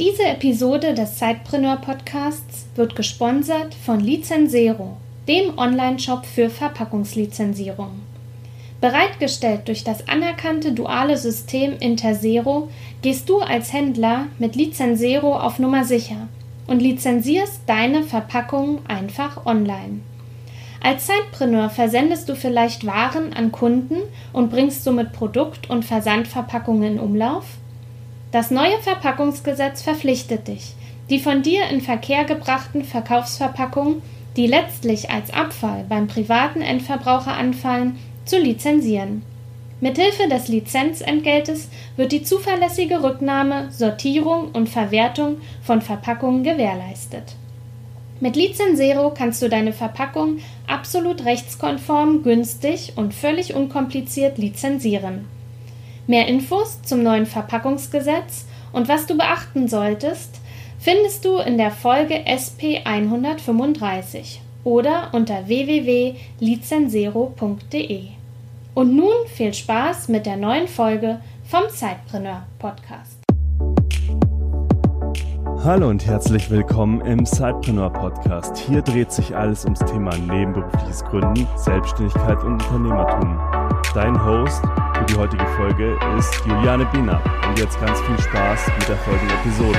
Diese Episode des Zeitpreneur Podcasts wird gesponsert von Lizenzero, dem Online-Shop für Verpackungslizenzierung. Bereitgestellt durch das anerkannte duale System Intersero gehst du als Händler mit Lizenzero auf Nummer sicher und lizenzierst deine Verpackung einfach online. Als Zeitpreneur versendest du vielleicht Waren an Kunden und bringst somit Produkt- und Versandverpackungen in Umlauf? Das neue Verpackungsgesetz verpflichtet dich, die von dir in Verkehr gebrachten Verkaufsverpackungen, die letztlich als Abfall beim privaten Endverbraucher anfallen, zu lizenzieren. Mithilfe des Lizenzentgeltes wird die zuverlässige Rücknahme, Sortierung und Verwertung von Verpackungen gewährleistet. Mit Lizenzero kannst du deine Verpackung absolut rechtskonform, günstig und völlig unkompliziert lizenzieren. Mehr Infos zum neuen Verpackungsgesetz und was du beachten solltest, findest du in der Folge SP 135 oder unter www.lizenzero.de. Und nun viel Spaß mit der neuen Folge vom Zeitpreneur Podcast. Hallo und herzlich willkommen im Sidepreneur Podcast. Hier dreht sich alles ums Thema nebenberufliches Gründen, Selbstständigkeit und Unternehmertum. Dein Host für die heutige Folge ist Juliane Biener. Und jetzt ganz viel Spaß mit der folgenden Episode.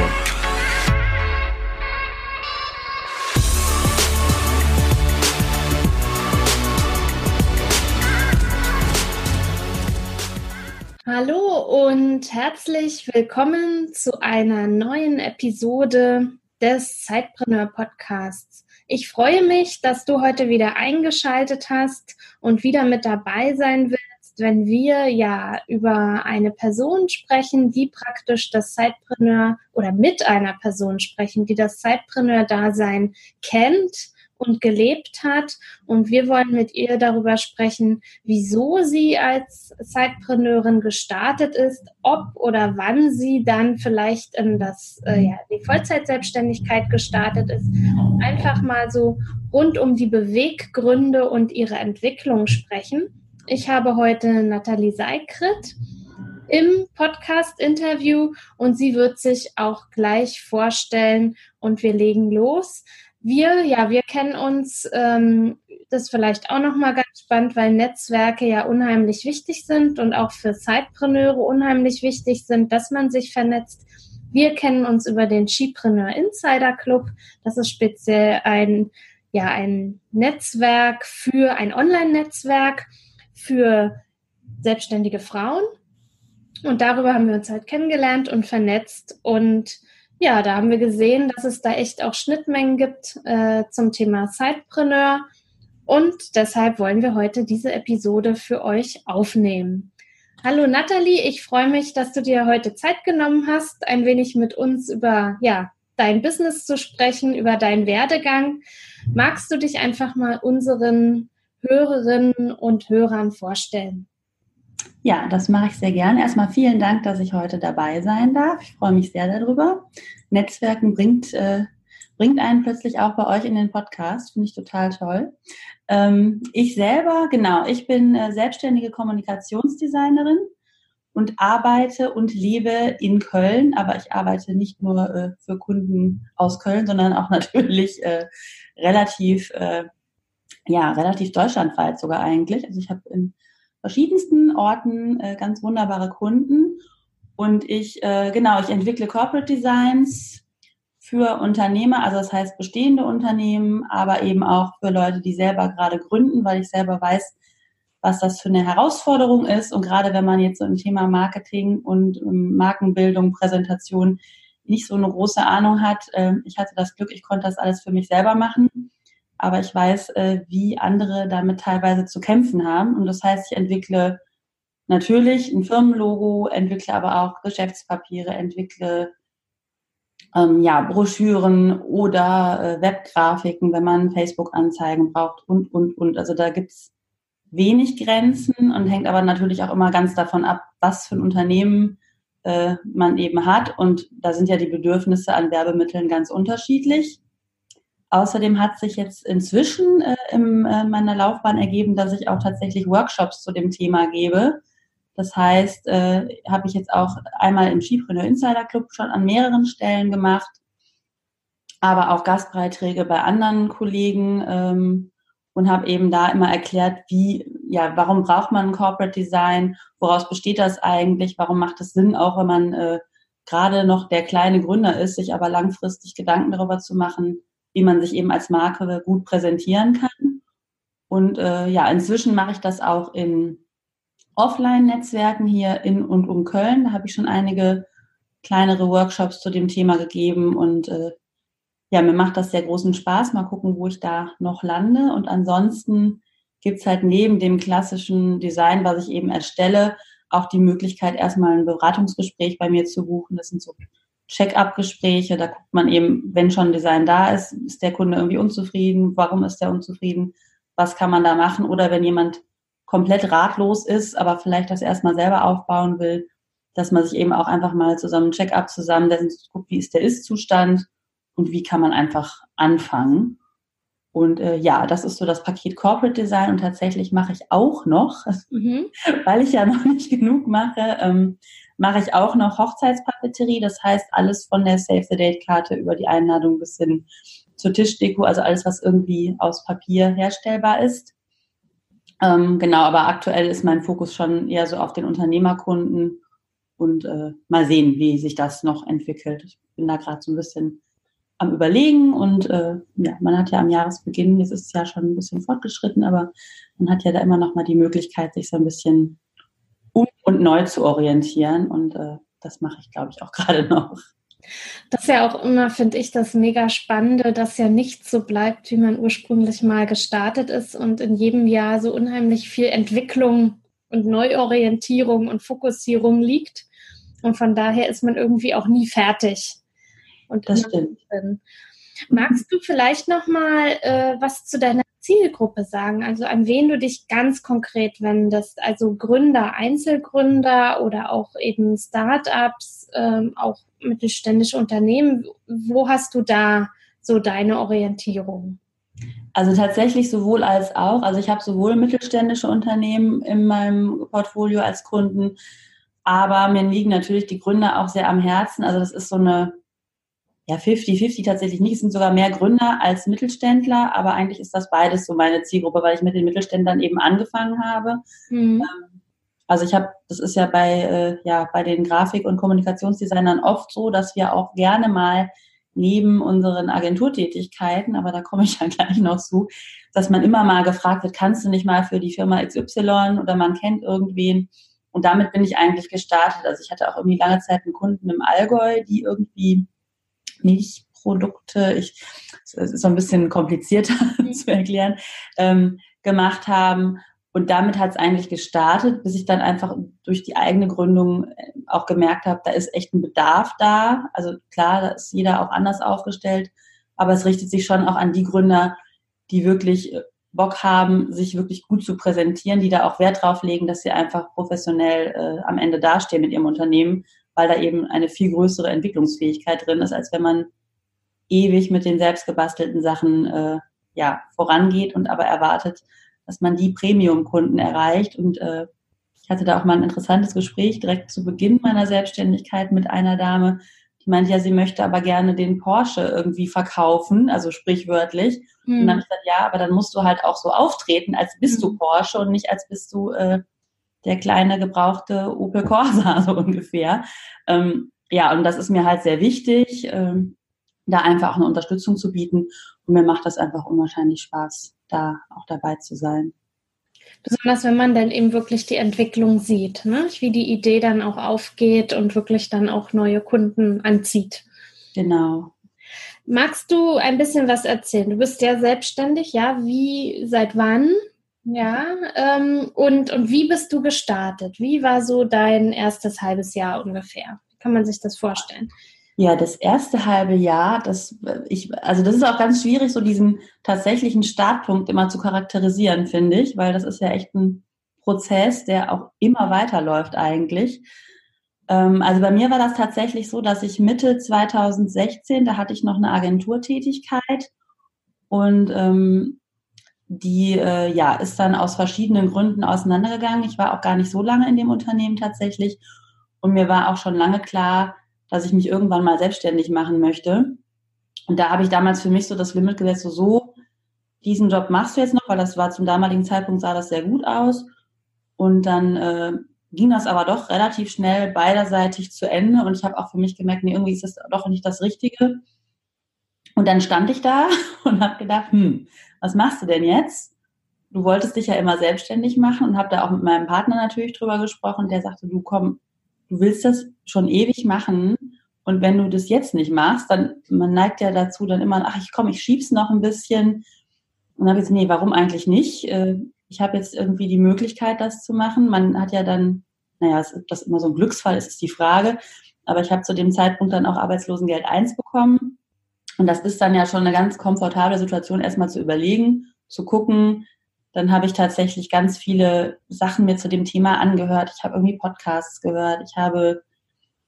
Hallo und herzlich willkommen zu einer neuen Episode des Zeitpreneur Podcasts. Ich freue mich, dass du heute wieder eingeschaltet hast und wieder mit dabei sein willst wenn wir ja über eine Person sprechen, die praktisch das Zeitpreneur oder mit einer Person sprechen, die das Zeitpreneur-Dasein kennt und gelebt hat. Und wir wollen mit ihr darüber sprechen, wieso sie als Zeitpreneurin gestartet ist, ob oder wann sie dann vielleicht in das, äh, ja, die Vollzeitselbstständigkeit gestartet ist. Einfach mal so rund um die Beweggründe und ihre Entwicklung sprechen. Ich habe heute Nathalie Seikrit im Podcast-Interview und sie wird sich auch gleich vorstellen und wir legen los. Wir, ja, wir kennen uns, ähm, das vielleicht auch nochmal ganz spannend, weil Netzwerke ja unheimlich wichtig sind und auch für Zeitpreneure unheimlich wichtig sind, dass man sich vernetzt. Wir kennen uns über den Skipreneur Insider Club. Das ist speziell ein, ja, ein Netzwerk für ein Online-Netzwerk für selbstständige Frauen. Und darüber haben wir uns halt kennengelernt und vernetzt. Und ja, da haben wir gesehen, dass es da echt auch Schnittmengen gibt äh, zum Thema Sidepreneur. Und deshalb wollen wir heute diese Episode für euch aufnehmen. Hallo Nathalie, ich freue mich, dass du dir heute Zeit genommen hast, ein wenig mit uns über ja, dein Business zu sprechen, über deinen Werdegang. Magst du dich einfach mal unseren Hörerinnen und Hörern vorstellen? Ja, das mache ich sehr gern. Erstmal vielen Dank, dass ich heute dabei sein darf. Ich freue mich sehr darüber. Netzwerken bringt, äh, bringt einen plötzlich auch bei euch in den Podcast. Finde ich total toll. Ähm, ich selber, genau, ich bin äh, selbstständige Kommunikationsdesignerin und arbeite und lebe in Köln. Aber ich arbeite nicht nur äh, für Kunden aus Köln, sondern auch natürlich äh, relativ äh, ja, relativ deutschlandweit sogar eigentlich. Also ich habe in verschiedensten Orten äh, ganz wunderbare Kunden und ich, äh, genau, ich entwickle Corporate Designs für Unternehmer, also das heißt bestehende Unternehmen, aber eben auch für Leute, die selber gerade gründen, weil ich selber weiß, was das für eine Herausforderung ist. Und gerade wenn man jetzt so im Thema Marketing und ähm, Markenbildung, Präsentation nicht so eine große Ahnung hat, äh, ich hatte das Glück, ich konnte das alles für mich selber machen aber ich weiß, äh, wie andere damit teilweise zu kämpfen haben. Und das heißt, ich entwickle natürlich ein Firmenlogo, entwickle aber auch Geschäftspapiere, entwickle ähm, ja, Broschüren oder äh, Webgrafiken, wenn man Facebook-Anzeigen braucht und, und, und. Also da gibt's wenig Grenzen und hängt aber natürlich auch immer ganz davon ab, was für ein Unternehmen äh, man eben hat. Und da sind ja die Bedürfnisse an Werbemitteln ganz unterschiedlich. Außerdem hat sich jetzt inzwischen äh, in äh, meiner Laufbahn ergeben, dass ich auch tatsächlich Workshops zu dem Thema gebe. Das heißt, äh, habe ich jetzt auch einmal im Skipreneur Insider Club schon an mehreren Stellen gemacht, aber auch Gastbeiträge bei anderen Kollegen ähm, und habe eben da immer erklärt, wie, ja, warum braucht man ein Corporate Design, woraus besteht das eigentlich, warum macht es Sinn, auch wenn man äh, gerade noch der kleine Gründer ist, sich aber langfristig Gedanken darüber zu machen, wie man sich eben als Marke gut präsentieren kann. Und äh, ja, inzwischen mache ich das auch in Offline-Netzwerken hier in und um Köln. Da habe ich schon einige kleinere Workshops zu dem Thema gegeben und äh, ja, mir macht das sehr großen Spaß. Mal gucken, wo ich da noch lande. Und ansonsten gibt's halt neben dem klassischen Design, was ich eben erstelle, auch die Möglichkeit, erstmal ein Beratungsgespräch bei mir zu buchen. Das sind so Check-up-Gespräche. Da guckt man eben, wenn schon Design da ist, ist der Kunde irgendwie unzufrieden? Warum ist der unzufrieden? Was kann man da machen? Oder wenn jemand komplett ratlos ist, aber vielleicht das erstmal selber aufbauen will, dass man sich eben auch einfach mal zusammen Check-up zusammensetzt, guckt, wie ist der Ist-Zustand und wie kann man einfach anfangen. Und äh, ja, das ist so das Paket Corporate Design und tatsächlich mache ich auch noch, mhm. weil ich ja noch nicht genug mache, ähm, mache ich auch noch Hochzeitspapeterie. Das heißt, alles von der Save the Date Karte über die Einladung bis hin zur Tischdeko, also alles, was irgendwie aus Papier herstellbar ist. Ähm, genau, aber aktuell ist mein Fokus schon eher so auf den Unternehmerkunden und äh, mal sehen, wie sich das noch entwickelt. Ich bin da gerade so ein bisschen am Überlegen und äh, ja, man hat ja am Jahresbeginn, jetzt ist es ja schon ein bisschen fortgeschritten, aber man hat ja da immer noch mal die Möglichkeit, sich so ein bisschen um und neu zu orientieren und äh, das mache ich, glaube ich, auch gerade noch. Das ist ja auch immer, finde ich, das mega Spannende, dass ja nichts so bleibt, wie man ursprünglich mal gestartet ist und in jedem Jahr so unheimlich viel Entwicklung und Neuorientierung und Fokussierung liegt. Und von daher ist man irgendwie auch nie fertig. Und das stimmt. Drin. Magst du vielleicht noch mal äh, was zu deiner Zielgruppe sagen? Also an wen du dich ganz konkret wendest? Also Gründer, Einzelgründer oder auch eben Startups, ähm, auch mittelständische Unternehmen. Wo hast du da so deine Orientierung? Also tatsächlich sowohl als auch. Also ich habe sowohl mittelständische Unternehmen in meinem Portfolio als Kunden, aber mir liegen natürlich die Gründer auch sehr am Herzen. Also das ist so eine ja, 50-50 tatsächlich nicht. Es sind sogar mehr Gründer als Mittelständler, aber eigentlich ist das beides so meine Zielgruppe, weil ich mit den Mittelständlern eben angefangen habe. Mhm. Also ich habe, das ist ja bei, äh, ja, bei den Grafik- und Kommunikationsdesignern oft so, dass wir auch gerne mal neben unseren Agenturtätigkeiten, aber da komme ich ja gleich noch zu, dass man immer mal gefragt wird, kannst du nicht mal für die Firma XY oder man kennt irgendwen. Und damit bin ich eigentlich gestartet. Also ich hatte auch irgendwie lange Zeit einen Kunden im Allgäu, die irgendwie Milchprodukte, ich, es ist so ein bisschen komplizierter mhm. zu erklären, ähm, gemacht haben. Und damit hat es eigentlich gestartet, bis ich dann einfach durch die eigene Gründung äh, auch gemerkt habe, da ist echt ein Bedarf da. Also klar, da ist jeder auch anders aufgestellt, aber es richtet sich schon auch an die Gründer, die wirklich äh, Bock haben, sich wirklich gut zu präsentieren, die da auch Wert drauf legen, dass sie einfach professionell äh, am Ende dastehen mit ihrem Unternehmen weil da eben eine viel größere Entwicklungsfähigkeit drin ist, als wenn man ewig mit den selbstgebastelten Sachen äh, ja, vorangeht und aber erwartet, dass man die Premium-Kunden erreicht. Und äh, ich hatte da auch mal ein interessantes Gespräch direkt zu Beginn meiner Selbstständigkeit mit einer Dame, die meinte ja, sie möchte aber gerne den Porsche irgendwie verkaufen, also sprichwörtlich. Mhm. Und dann habe ich gesagt, ja, aber dann musst du halt auch so auftreten, als bist du hm. Porsche und nicht als bist du äh, der kleine gebrauchte Opel Corsa, so ungefähr. Ähm, ja, und das ist mir halt sehr wichtig, ähm, da einfach auch eine Unterstützung zu bieten. Und mir macht das einfach unwahrscheinlich Spaß, da auch dabei zu sein. Besonders wenn man dann eben wirklich die Entwicklung sieht, ne? wie die Idee dann auch aufgeht und wirklich dann auch neue Kunden anzieht. Genau. Magst du ein bisschen was erzählen? Du bist ja selbstständig, ja? Wie, seit wann? Ja, ähm, und, und wie bist du gestartet? Wie war so dein erstes halbes Jahr ungefähr? Wie kann man sich das vorstellen? Ja, das erste halbe Jahr, das ich, also das ist auch ganz schwierig, so diesen tatsächlichen Startpunkt immer zu charakterisieren, finde ich, weil das ist ja echt ein Prozess, der auch immer weiterläuft eigentlich. Ähm, also bei mir war das tatsächlich so, dass ich Mitte 2016, da hatte ich noch eine Agenturtätigkeit und ähm, die äh, ja ist dann aus verschiedenen Gründen auseinandergegangen. Ich war auch gar nicht so lange in dem Unternehmen tatsächlich und mir war auch schon lange klar, dass ich mich irgendwann mal selbstständig machen möchte. Und da habe ich damals für mich so das Limit gesetzt, so, so diesen Job machst du jetzt noch, weil das war zum damaligen Zeitpunkt sah das sehr gut aus. Und dann äh, ging das aber doch relativ schnell beiderseitig zu Ende und ich habe auch für mich gemerkt, nee, irgendwie ist das doch nicht das Richtige. Und dann stand ich da und habe gedacht, hm, was machst du denn jetzt? Du wolltest dich ja immer selbstständig machen und habe da auch mit meinem Partner natürlich drüber gesprochen. Der sagte, du komm, du willst das schon ewig machen und wenn du das jetzt nicht machst, dann man neigt ja dazu dann immer, ach ich komm, ich schieb's noch ein bisschen. Und habe ich gesagt, nee, warum eigentlich nicht? Äh, ich habe jetzt irgendwie die Möglichkeit, das zu machen. Man hat ja dann, naja, ob das immer so ein Glücksfall ist, ist die Frage. Aber ich habe zu dem Zeitpunkt dann auch Arbeitslosengeld 1 bekommen und das ist dann ja schon eine ganz komfortable Situation, erstmal zu überlegen, zu gucken. Dann habe ich tatsächlich ganz viele Sachen mir zu dem Thema angehört. Ich habe irgendwie Podcasts gehört. Ich habe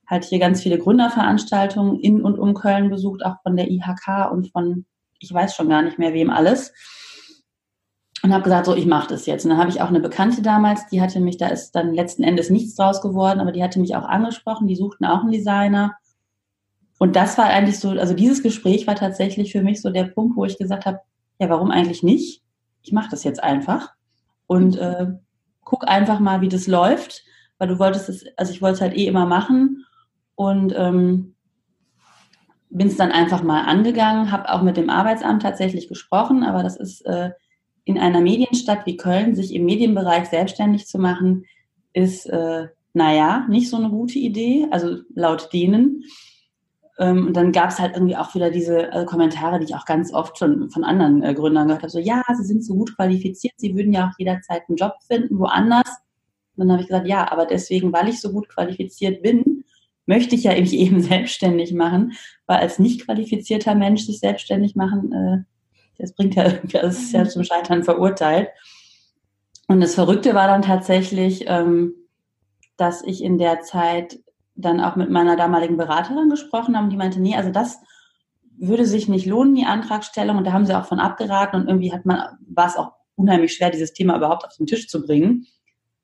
halt hier ganz viele Gründerveranstaltungen in und um Köln besucht, auch von der IHK und von, ich weiß schon gar nicht mehr wem alles. Und habe gesagt, so, ich mache das jetzt. Und dann habe ich auch eine Bekannte damals, die hatte mich, da ist dann letzten Endes nichts draus geworden, aber die hatte mich auch angesprochen, die suchten auch einen Designer. Und das war eigentlich so, also dieses Gespräch war tatsächlich für mich so der Punkt, wo ich gesagt habe, ja, warum eigentlich nicht? Ich mache das jetzt einfach und äh, guck einfach mal, wie das läuft, weil du wolltest es, also ich wollte es halt eh immer machen und ähm, bin es dann einfach mal angegangen, habe auch mit dem Arbeitsamt tatsächlich gesprochen, aber das ist äh, in einer Medienstadt wie Köln, sich im Medienbereich selbstständig zu machen, ist, äh, naja, nicht so eine gute Idee, also laut denen. Ähm, und dann gab es halt irgendwie auch wieder diese äh, Kommentare, die ich auch ganz oft schon von anderen äh, Gründern gehört habe. So, ja, sie sind so gut qualifiziert, sie würden ja auch jederzeit einen Job finden, woanders. Und dann habe ich gesagt, ja, aber deswegen, weil ich so gut qualifiziert bin, möchte ich ja mich eben selbstständig machen, weil als nicht qualifizierter Mensch sich selbstständig machen, äh, das bringt ja, das ist ja zum Scheitern verurteilt. Und das Verrückte war dann tatsächlich, ähm, dass ich in der Zeit dann auch mit meiner damaligen Beraterin gesprochen haben, die meinte, nee, also das würde sich nicht lohnen, die Antragstellung. Und da haben sie auch von abgeraten und irgendwie hat man, war es auch unheimlich schwer, dieses Thema überhaupt auf den Tisch zu bringen.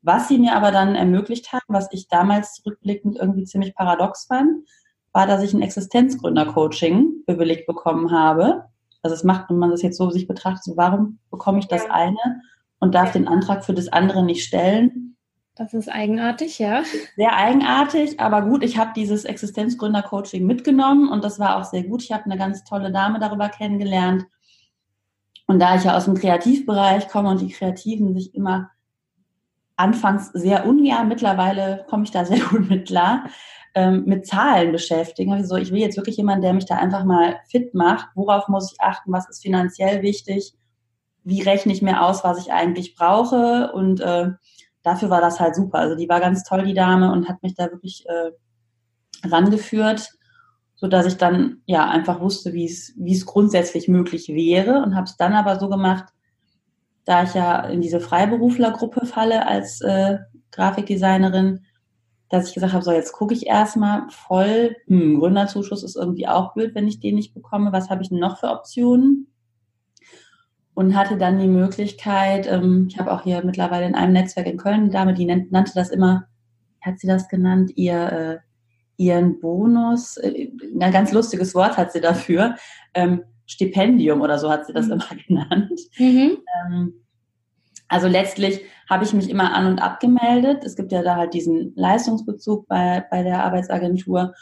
Was sie mir aber dann ermöglicht haben, was ich damals zurückblickend irgendwie ziemlich paradox fand, war, dass ich ein Existenzgründer-Coaching bewilligt bekommen habe. Also es macht, wenn man das jetzt so sich betrachtet, so warum bekomme ich das eine und darf den Antrag für das andere nicht stellen? Das ist eigenartig, ja. Sehr eigenartig, aber gut, ich habe dieses Existenzgründer-Coaching mitgenommen und das war auch sehr gut. Ich habe eine ganz tolle Dame darüber kennengelernt. Und da ich ja aus dem Kreativbereich komme und die Kreativen sich immer anfangs sehr ungern, mittlerweile komme ich da sehr gut mit klar, ähm, mit Zahlen beschäftigen. Also ich will jetzt wirklich jemanden, der mich da einfach mal fit macht. Worauf muss ich achten? Was ist finanziell wichtig? Wie rechne ich mir aus, was ich eigentlich brauche? Und äh, dafür war das halt super. Also die war ganz toll, die Dame, und hat mich da wirklich äh, rangeführt, so dass ich dann ja einfach wusste, wie es wie es grundsätzlich möglich wäre und habe es dann aber so gemacht, da ich ja in diese Freiberuflergruppe falle als äh, Grafikdesignerin, dass ich gesagt habe, so jetzt gucke ich erstmal voll, hm, Gründerzuschuss ist irgendwie auch blöd, wenn ich den nicht bekomme. Was habe ich denn noch für Optionen? Und hatte dann die Möglichkeit, ähm, ich habe auch hier mittlerweile in einem Netzwerk in Köln eine Dame, die nennt, nannte das immer, hat sie das genannt, ihr, äh, ihren Bonus, äh, ein ganz lustiges Wort hat sie dafür, ähm, Stipendium oder so hat sie das mhm. immer genannt. Mhm. Ähm, also letztlich habe ich mich immer an und abgemeldet. Es gibt ja da halt diesen Leistungsbezug bei, bei der Arbeitsagentur.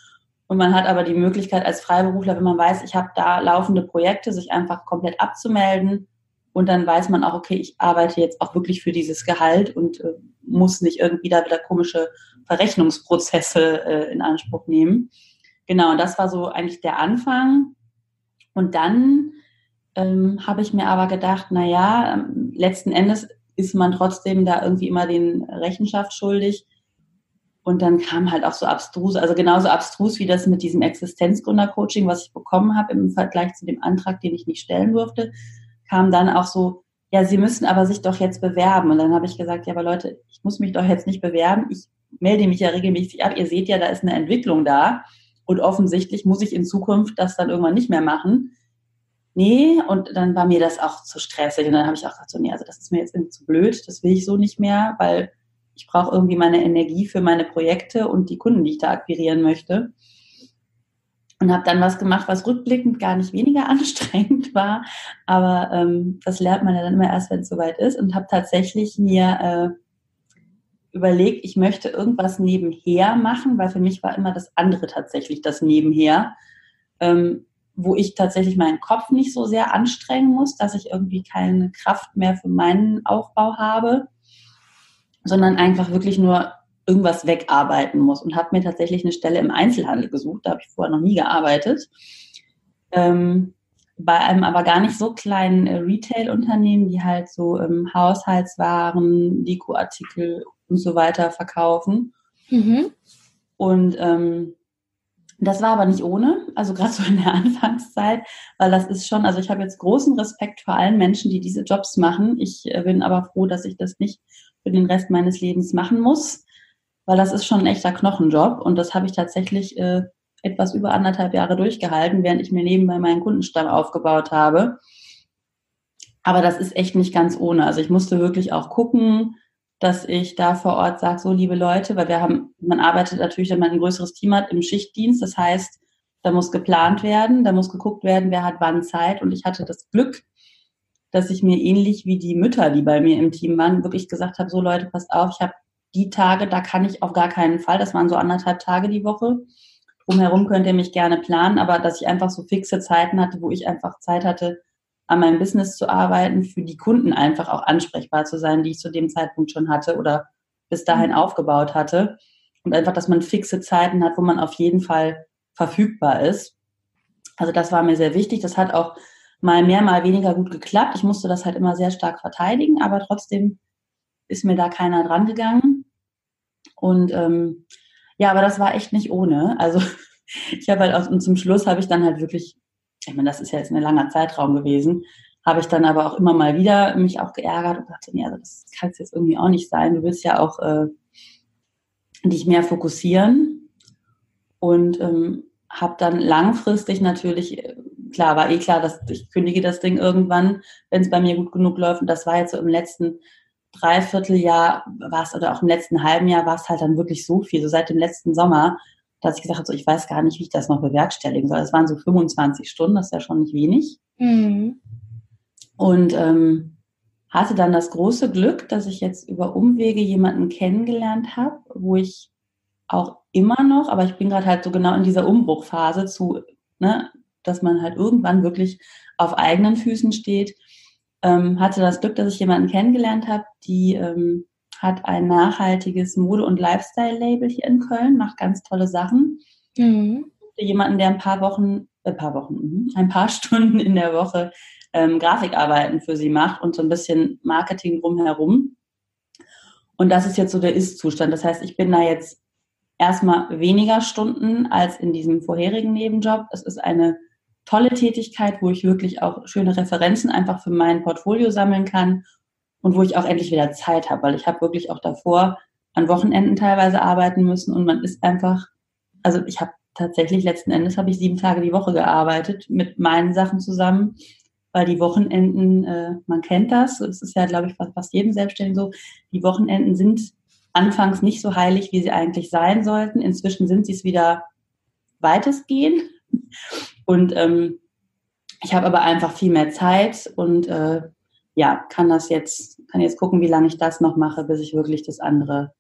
Und man hat aber die Möglichkeit als Freiberufler, wenn man weiß, ich habe da laufende Projekte, sich einfach komplett abzumelden und dann weiß man auch, okay, ich arbeite jetzt auch wirklich für dieses Gehalt und äh, muss nicht irgendwie da wieder komische Verrechnungsprozesse äh, in Anspruch nehmen. Genau, das war so eigentlich der Anfang. Und dann ähm, habe ich mir aber gedacht, na ja, ähm, letzten Endes ist man trotzdem da irgendwie immer den Rechenschaft schuldig. Und dann kam halt auch so abstrus, also genauso abstrus wie das mit diesem Existenzgründer-Coaching, was ich bekommen habe im Vergleich zu dem Antrag, den ich nicht stellen durfte, kam dann auch so, ja, Sie müssen aber sich doch jetzt bewerben. Und dann habe ich gesagt, ja, aber Leute, ich muss mich doch jetzt nicht bewerben. Ich melde mich ja regelmäßig ab. Ihr seht ja, da ist eine Entwicklung da. Und offensichtlich muss ich in Zukunft das dann irgendwann nicht mehr machen. nee, und dann war mir das auch zu stressig. Und dann habe ich auch gesagt, so, nee, also das ist mir jetzt irgendwie zu blöd, das will ich so nicht mehr, weil ich brauche irgendwie meine Energie für meine Projekte und die Kunden, die ich da akquirieren möchte. Und habe dann was gemacht, was rückblickend gar nicht weniger anstrengend war. Aber ähm, das lernt man ja dann immer erst, wenn es soweit ist. Und habe tatsächlich mir äh, überlegt, ich möchte irgendwas nebenher machen, weil für mich war immer das andere tatsächlich das Nebenher. Ähm, wo ich tatsächlich meinen Kopf nicht so sehr anstrengen muss, dass ich irgendwie keine Kraft mehr für meinen Aufbau habe, sondern einfach wirklich nur irgendwas wegarbeiten muss und habe mir tatsächlich eine Stelle im Einzelhandel gesucht. Da habe ich vorher noch nie gearbeitet. Ähm, bei einem aber gar nicht so kleinen äh, Retail-Unternehmen, die halt so ähm, Haushaltswaren, Dekoartikel und so weiter verkaufen. Mhm. Und ähm, das war aber nicht ohne, also gerade so in der Anfangszeit, weil das ist schon, also ich habe jetzt großen Respekt vor allen Menschen, die diese Jobs machen. Ich äh, bin aber froh, dass ich das nicht für den Rest meines Lebens machen muss, weil das ist schon ein echter Knochenjob und das habe ich tatsächlich äh, etwas über anderthalb Jahre durchgehalten, während ich mir nebenbei meinen Kundenstamm aufgebaut habe. Aber das ist echt nicht ganz ohne. Also ich musste wirklich auch gucken, dass ich da vor Ort sage, so liebe Leute, weil wir haben, man arbeitet natürlich, wenn man ein größeres Team hat, im Schichtdienst. Das heißt, da muss geplant werden, da muss geguckt werden, wer hat wann Zeit. Und ich hatte das Glück, dass ich mir ähnlich wie die Mütter, die bei mir im Team waren, wirklich gesagt habe, so Leute, passt auf, ich habe die Tage, da kann ich auf gar keinen Fall, das waren so anderthalb Tage die Woche. Drumherum könnt ihr mich gerne planen, aber dass ich einfach so fixe Zeiten hatte, wo ich einfach Zeit hatte, an meinem Business zu arbeiten, für die Kunden einfach auch ansprechbar zu sein, die ich zu dem Zeitpunkt schon hatte oder bis dahin mhm. aufgebaut hatte. Und einfach, dass man fixe Zeiten hat, wo man auf jeden Fall verfügbar ist. Also das war mir sehr wichtig. Das hat auch mal mehr, mal weniger gut geklappt. Ich musste das halt immer sehr stark verteidigen, aber trotzdem ist mir da keiner dran gegangen. Und ähm, ja, aber das war echt nicht ohne. Also ich habe halt aus, und zum Schluss habe ich dann halt wirklich ich meine, das ist ja jetzt ein langer Zeitraum gewesen, habe ich dann aber auch immer mal wieder mich auch geärgert und dachte, nee, also das kann es jetzt irgendwie auch nicht sein. Du willst ja auch äh, dich mehr fokussieren und ähm, habe dann langfristig natürlich, äh, klar, war eh klar, dass ich kündige das Ding irgendwann, wenn es bei mir gut genug läuft. Und das war jetzt so im letzten Dreivierteljahr, war es, oder auch im letzten halben Jahr war es halt dann wirklich so viel. So seit dem letzten Sommer dass ich gesagt habe, so, ich weiß gar nicht, wie ich das noch bewerkstelligen soll. Es waren so 25 Stunden, das ist ja schon nicht wenig. Mhm. Und ähm, hatte dann das große Glück, dass ich jetzt über Umwege jemanden kennengelernt habe, wo ich auch immer noch, aber ich bin gerade halt so genau in dieser Umbruchphase zu, ne, dass man halt irgendwann wirklich auf eigenen Füßen steht. Ähm, hatte das Glück, dass ich jemanden kennengelernt habe, die ähm, hat ein nachhaltiges Mode- und Lifestyle-Label hier in Köln, macht ganz tolle Sachen. Mhm. Jemanden, der ein paar Wochen, ein äh, paar Wochen, mhm, ein paar Stunden in der Woche ähm, Grafikarbeiten für sie macht und so ein bisschen Marketing drumherum. Und das ist jetzt so der Ist-Zustand. Das heißt, ich bin da jetzt erstmal weniger Stunden als in diesem vorherigen Nebenjob. Es ist eine tolle Tätigkeit, wo ich wirklich auch schöne Referenzen einfach für mein Portfolio sammeln kann und wo ich auch endlich wieder Zeit habe, weil ich habe wirklich auch davor an Wochenenden teilweise arbeiten müssen und man ist einfach, also ich habe tatsächlich letzten Endes habe ich sieben Tage die Woche gearbeitet mit meinen Sachen zusammen, weil die Wochenenden, äh, man kennt das, das ist ja, glaube ich, fast, fast jedem Selbstständigen so, die Wochenenden sind anfangs nicht so heilig, wie sie eigentlich sein sollten. Inzwischen sind sie es wieder weitestgehend. Und ähm, ich habe aber einfach viel mehr Zeit und äh, ja, kann das jetzt, kann jetzt gucken, wie lange ich das noch mache, bis ich wirklich das andere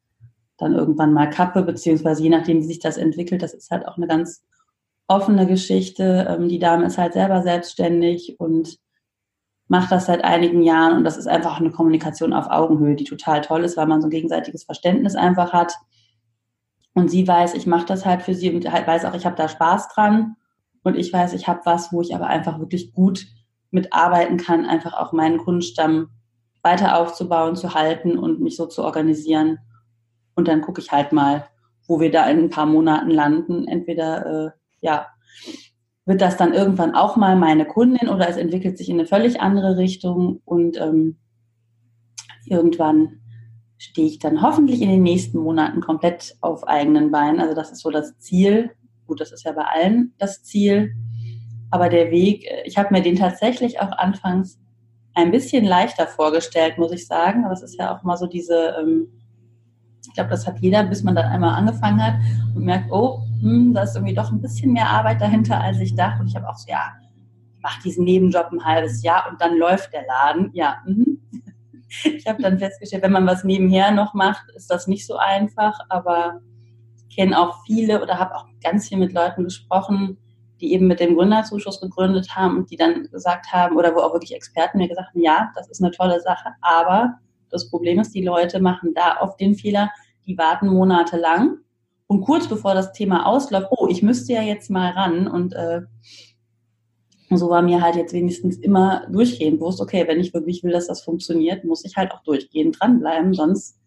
dann irgendwann mal kappe, beziehungsweise je nachdem, wie sich das entwickelt, das ist halt auch eine ganz offene Geschichte. Ähm, die Dame ist halt selber selbstständig und macht das seit einigen Jahren und das ist einfach eine Kommunikation auf Augenhöhe, die total toll ist, weil man so ein gegenseitiges Verständnis einfach hat. Und sie weiß, ich mache das halt für sie und halt weiß auch, ich habe da Spaß dran und ich weiß, ich habe was, wo ich aber einfach wirklich gut mitarbeiten kann, einfach auch meinen Kundenstamm weiter aufzubauen, zu halten und mich so zu organisieren. Und dann gucke ich halt mal, wo wir da in ein paar Monaten landen. Entweder, äh, ja, wird das dann irgendwann auch mal meine Kundin oder es entwickelt sich in eine völlig andere Richtung und ähm, irgendwann stehe ich dann hoffentlich in den nächsten Monaten komplett auf eigenen Beinen. Also das ist so das Ziel. Gut, das ist ja bei allen das Ziel. aber der Weg, äh, ich habe mir den tatsächlich auch anfangs ein bisschen leichter vorgestellt, muss ich sagen. Aber es ist ja auch mal so diese, ähm, ich glaube, das hat jeder, bis man dann einmal angefangen hat und merkt, oh, hm, da ist irgendwie doch ein bisschen mehr Arbeit dahinter, als ich dachte. Und ich habe auch so, ja, ich mache diesen Nebenjob ein halbes Jahr und dann läuft der Laden. Ja, mh. ich habe dann festgestellt, wenn man was nebenher noch macht, ist das nicht so einfach. Aber kenne auch viele oder habe auch ganz viel mit Leuten gesprochen, die eben mit dem Gründerzuschuss gegründet haben und die dann gesagt haben, oder wo auch wirklich Experten mir gesagt haben, ja, das ist eine tolle Sache, aber das Problem ist, die Leute machen da oft den Fehler, die warten monatelang und kurz bevor das Thema ausläuft, oh, ich müsste ja jetzt mal ran und äh, so war mir halt jetzt wenigstens immer durchgehend bewusst, okay, wenn ich wirklich will, dass das funktioniert, muss ich halt auch durchgehend dranbleiben, sonst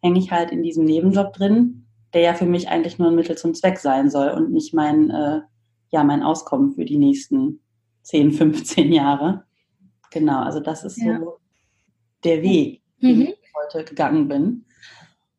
hänge ich halt in diesem Nebenjob drin, der ja für mich eigentlich nur ein Mittel zum Zweck sein soll und nicht mein äh, ja mein Auskommen für die nächsten 10, 15 Jahre. Genau, also das ist ja. so der Weg, mhm. den ich heute gegangen bin.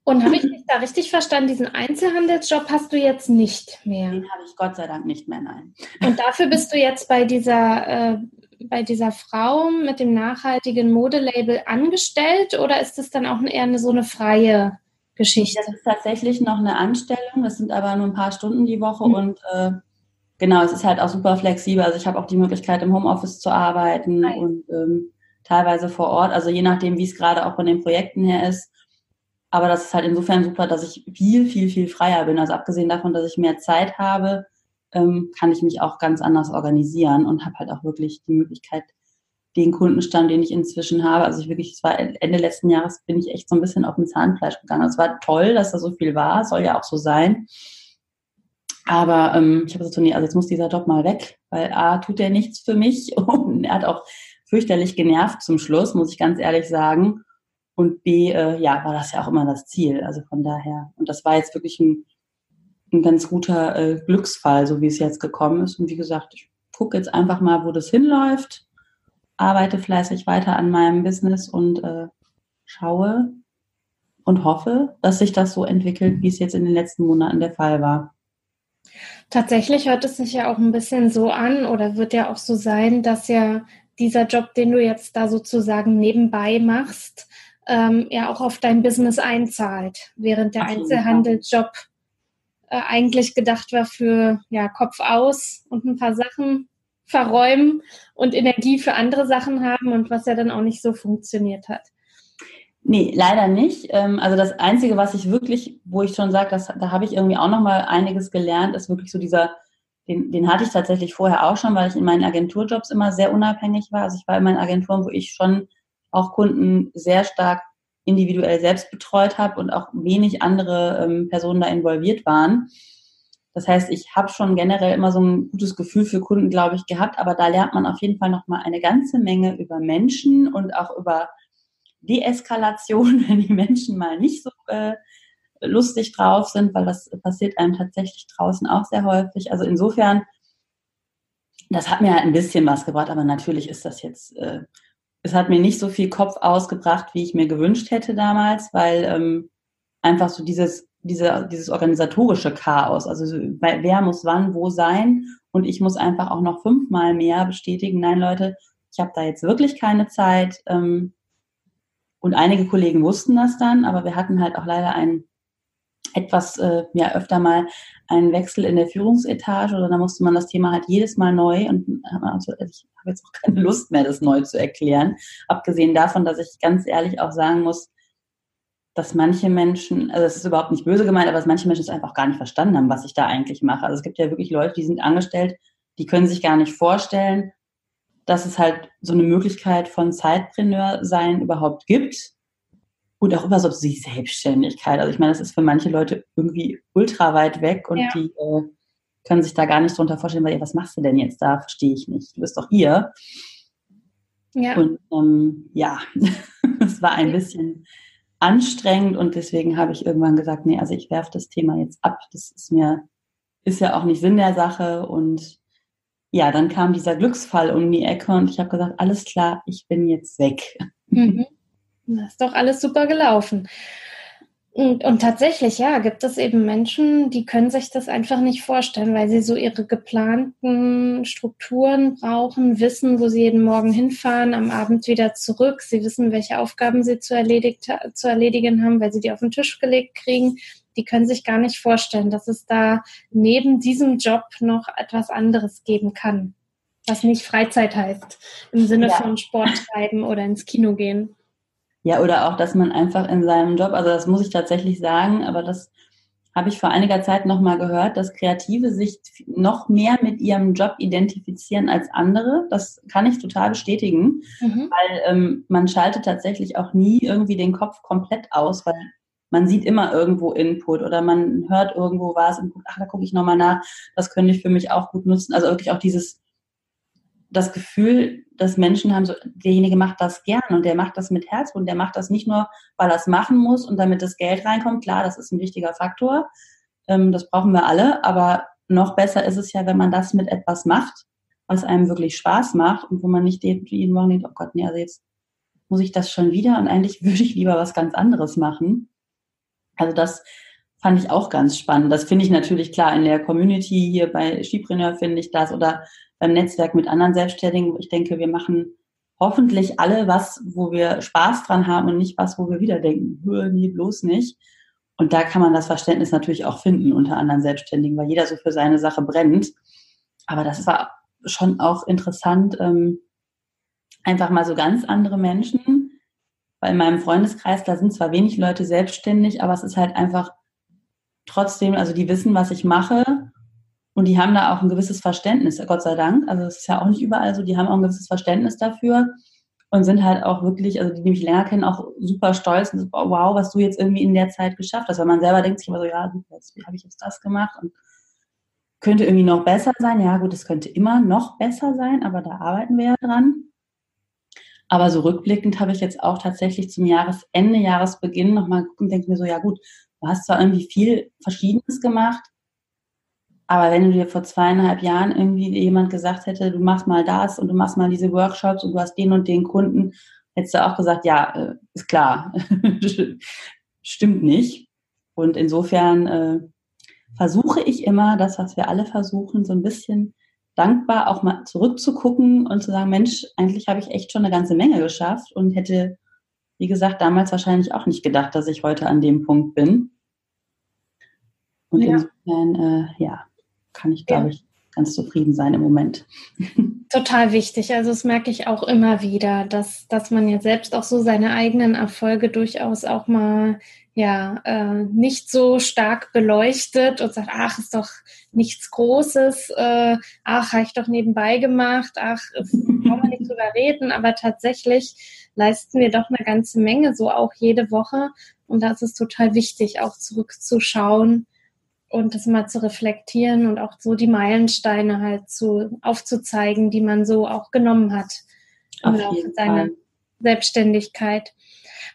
Und habe ich dich da richtig verstanden, diesen Einzelhandelsjob hast du jetzt nicht mehr? Den habe ich Gott sei Dank nicht mehr, nein. Und dafür bist du jetzt bei dieser, äh, bei dieser Frau mit dem nachhaltigen Modelabel angestellt oder ist es dann auch eher eine, so eine freie Geschichte? Das ist tatsächlich noch eine Anstellung, das sind aber nur ein paar Stunden die Woche mhm. und äh, genau, es ist halt auch super flexibel. Also ich habe auch die Möglichkeit, im Homeoffice zu arbeiten Nein. und ähm, teilweise vor Ort. Also je nachdem, wie es gerade auch von den Projekten her ist. Aber das ist halt insofern super, dass ich viel, viel, viel freier bin. Also abgesehen davon, dass ich mehr Zeit habe, ähm, kann ich mich auch ganz anders organisieren und habe halt auch wirklich die Möglichkeit, den Kundenstand, den ich inzwischen habe. Also ich wirklich, es war Ende letzten Jahres bin ich echt so ein bisschen auf den Zahnfleisch gegangen. Es war toll, dass da so viel war, soll ja auch so sein. Aber ähm, ich habe gesagt, nee, also jetzt muss dieser Job mal weg, weil A, tut er nichts für mich und er hat auch fürchterlich genervt zum Schluss, muss ich ganz ehrlich sagen. Und B, äh, ja, war das ja auch immer das Ziel. Also von daher, und das war jetzt wirklich ein, ein ganz guter äh, Glücksfall, so wie es jetzt gekommen ist. Und wie gesagt, ich gucke jetzt einfach mal, wo das hinläuft, arbeite fleißig weiter an meinem Business und äh, schaue und hoffe, dass sich das so entwickelt, wie es jetzt in den letzten Monaten der Fall war. Tatsächlich hört es sich ja auch ein bisschen so an oder wird ja auch so sein, dass ja dieser Job, den du jetzt da sozusagen nebenbei machst, ähm, ja auch auf dein Business einzahlt, während der Einzelhandelsjob äh, eigentlich gedacht war für ja, Kopf aus und ein paar Sachen verräumen und Energie für andere Sachen haben und was ja dann auch nicht so funktioniert hat. Nee, leider nicht. Ähm, also das Einzige, was ich wirklich, wo ich schon sage, da habe ich irgendwie auch noch mal einiges gelernt, ist wirklich so dieser, den, den hatte ich tatsächlich vorher auch schon, weil ich in meinen Agenturjobs immer sehr unabhängig war. Also ich war in meinen Agenturen, wo ich schon auch Kunden sehr stark individuell selbst betreut habe und auch wenig andere ähm, Personen da involviert waren. Das heißt, ich habe schon generell immer so ein gutes Gefühl für Kunden, glaube ich, gehabt, aber da lernt man auf jeden Fall noch mal eine ganze Menge über Menschen und auch über Deeskalation, wenn die Menschen mal nicht so äh, lustig drauf sind, weil das passiert einem tatsächlich draußen auch sehr häufig. Also insofern, das hat mir halt ein bisschen was gebracht, aber natürlich ist das jetzt, äh, es hat mir nicht so viel Kopf ausgebracht, wie ich mir gewünscht hätte damals, weil ähm, einfach so dieses, diese, dieses organisatorische Chaos, also wer muss wann wo sein und ich muss einfach auch noch fünfmal mehr bestätigen, nein Leute, ich habe da jetzt wirklich keine Zeit. Ähm, und einige Kollegen wussten das dann, aber wir hatten halt auch leider einen etwas, äh, ja, öfter mal einen Wechsel in der Führungsetage oder da musste man das Thema halt jedes Mal neu und also ich habe jetzt auch keine Lust mehr, das neu zu erklären. Abgesehen davon, dass ich ganz ehrlich auch sagen muss, dass manche Menschen, also es ist überhaupt nicht böse gemeint, aber dass manche Menschen es einfach gar nicht verstanden haben, was ich da eigentlich mache. Also es gibt ja wirklich Leute, die sind angestellt, die können sich gar nicht vorstellen, dass es halt so eine Möglichkeit von Zeitpreneur sein überhaupt gibt. Und auch immer so die Selbstständigkeit. Also ich meine, das ist für manche Leute irgendwie ultra weit weg und ja. die äh, können sich da gar nicht drunter vorstellen, weil, was machst du denn jetzt da? Verstehe ich nicht. Du bist doch hier. Ja. Und ähm, ja, es war ein bisschen anstrengend und deswegen habe ich irgendwann gesagt, nee, also ich werfe das Thema jetzt ab. Das ist mir, ist ja auch nicht Sinn der Sache und ja, dann kam dieser Glücksfall um die Ecke und ich habe gesagt, alles klar, ich bin jetzt weg. Mhm. Das ist doch alles super gelaufen. Und, und, tatsächlich, ja, gibt es eben Menschen, die können sich das einfach nicht vorstellen, weil sie so ihre geplanten Strukturen brauchen, wissen, wo sie jeden Morgen hinfahren, am Abend wieder zurück. Sie wissen, welche Aufgaben sie zu, erledigt, zu erledigen haben, weil sie die auf den Tisch gelegt kriegen. Die können sich gar nicht vorstellen, dass es da neben diesem Job noch etwas anderes geben kann, was nicht Freizeit heißt, im Sinne ja. von Sport treiben oder ins Kino gehen. Ja, oder auch, dass man einfach in seinem Job, also das muss ich tatsächlich sagen, aber das habe ich vor einiger Zeit nochmal gehört, dass Kreative sich noch mehr mit ihrem Job identifizieren als andere. Das kann ich total bestätigen, mhm. weil ähm, man schaltet tatsächlich auch nie irgendwie den Kopf komplett aus, weil man sieht immer irgendwo Input oder man hört irgendwo was und guckt, ach, da gucke ich nochmal nach, das könnte ich für mich auch gut nutzen. Also wirklich auch dieses das Gefühl, dass Menschen haben, so, derjenige macht das gern und der macht das mit Herz und der macht das nicht nur, weil er es machen muss und damit das Geld reinkommt. Klar, das ist ein wichtiger Faktor. Ähm, das brauchen wir alle. Aber noch besser ist es ja, wenn man das mit etwas macht, was einem wirklich Spaß macht und wo man nicht jeden Morgen denkt, oh Gott, nee, also jetzt muss ich das schon wieder und eigentlich würde ich lieber was ganz anderes machen. Also das fand ich auch ganz spannend. Das finde ich natürlich klar in der Community hier bei Skipreneur finde ich das oder beim Netzwerk mit anderen Selbstständigen. Ich denke, wir machen hoffentlich alle was, wo wir Spaß dran haben und nicht was, wo wir wieder denken, nee, bloß nicht. Und da kann man das Verständnis natürlich auch finden unter anderen Selbstständigen, weil jeder so für seine Sache brennt. Aber das war schon auch interessant, ähm, einfach mal so ganz andere Menschen. Weil in meinem Freundeskreis, da sind zwar wenig Leute selbstständig, aber es ist halt einfach trotzdem, also die wissen, was ich mache und die haben da auch ein gewisses Verständnis, Gott sei Dank. Also es ist ja auch nicht überall so, die haben auch ein gewisses Verständnis dafür und sind halt auch wirklich, also die, die mich länger kennen, auch super stolz und so, wow, was du jetzt irgendwie in der Zeit geschafft hast. Weil man selber denkt sich immer so, ja, jetzt, wie habe ich jetzt das gemacht und könnte irgendwie noch besser sein. Ja, gut, es könnte immer noch besser sein, aber da arbeiten wir ja dran. Aber so rückblickend habe ich jetzt auch tatsächlich zum Jahresende, Jahresbeginn nochmal geguckt und denke mir so, ja gut, du hast zwar irgendwie viel Verschiedenes gemacht, aber wenn du dir vor zweieinhalb Jahren irgendwie jemand gesagt hätte, du machst mal das und du machst mal diese Workshops und du hast den und den Kunden, hättest du auch gesagt, ja, äh, ist klar. Stimmt nicht. Und insofern äh, versuche ich immer, das, was wir alle versuchen, so ein bisschen dankbar auch mal zurückzugucken und zu sagen, Mensch, eigentlich habe ich echt schon eine ganze Menge geschafft und hätte, wie gesagt, damals wahrscheinlich auch nicht gedacht, dass ich heute an dem Punkt bin. Und ja. insofern, äh, ja, kann ich, glaube ich, ganz zufrieden sein im Moment. Total wichtig. Also das merke ich auch immer wieder, dass, dass man ja selbst auch so seine eigenen Erfolge durchaus auch mal ja äh, nicht so stark beleuchtet und sagt, ach, ist doch nichts Großes, äh, ach, habe ich doch nebenbei gemacht, ach, brauchen wir nicht drüber reden, aber tatsächlich leisten wir doch eine ganze Menge, so auch jede Woche. Und das ist total wichtig, auch zurückzuschauen und das mal zu reflektieren und auch so die Meilensteine halt zu aufzuzeigen, die man so auch genommen hat im Laufe seiner Selbstständigkeit.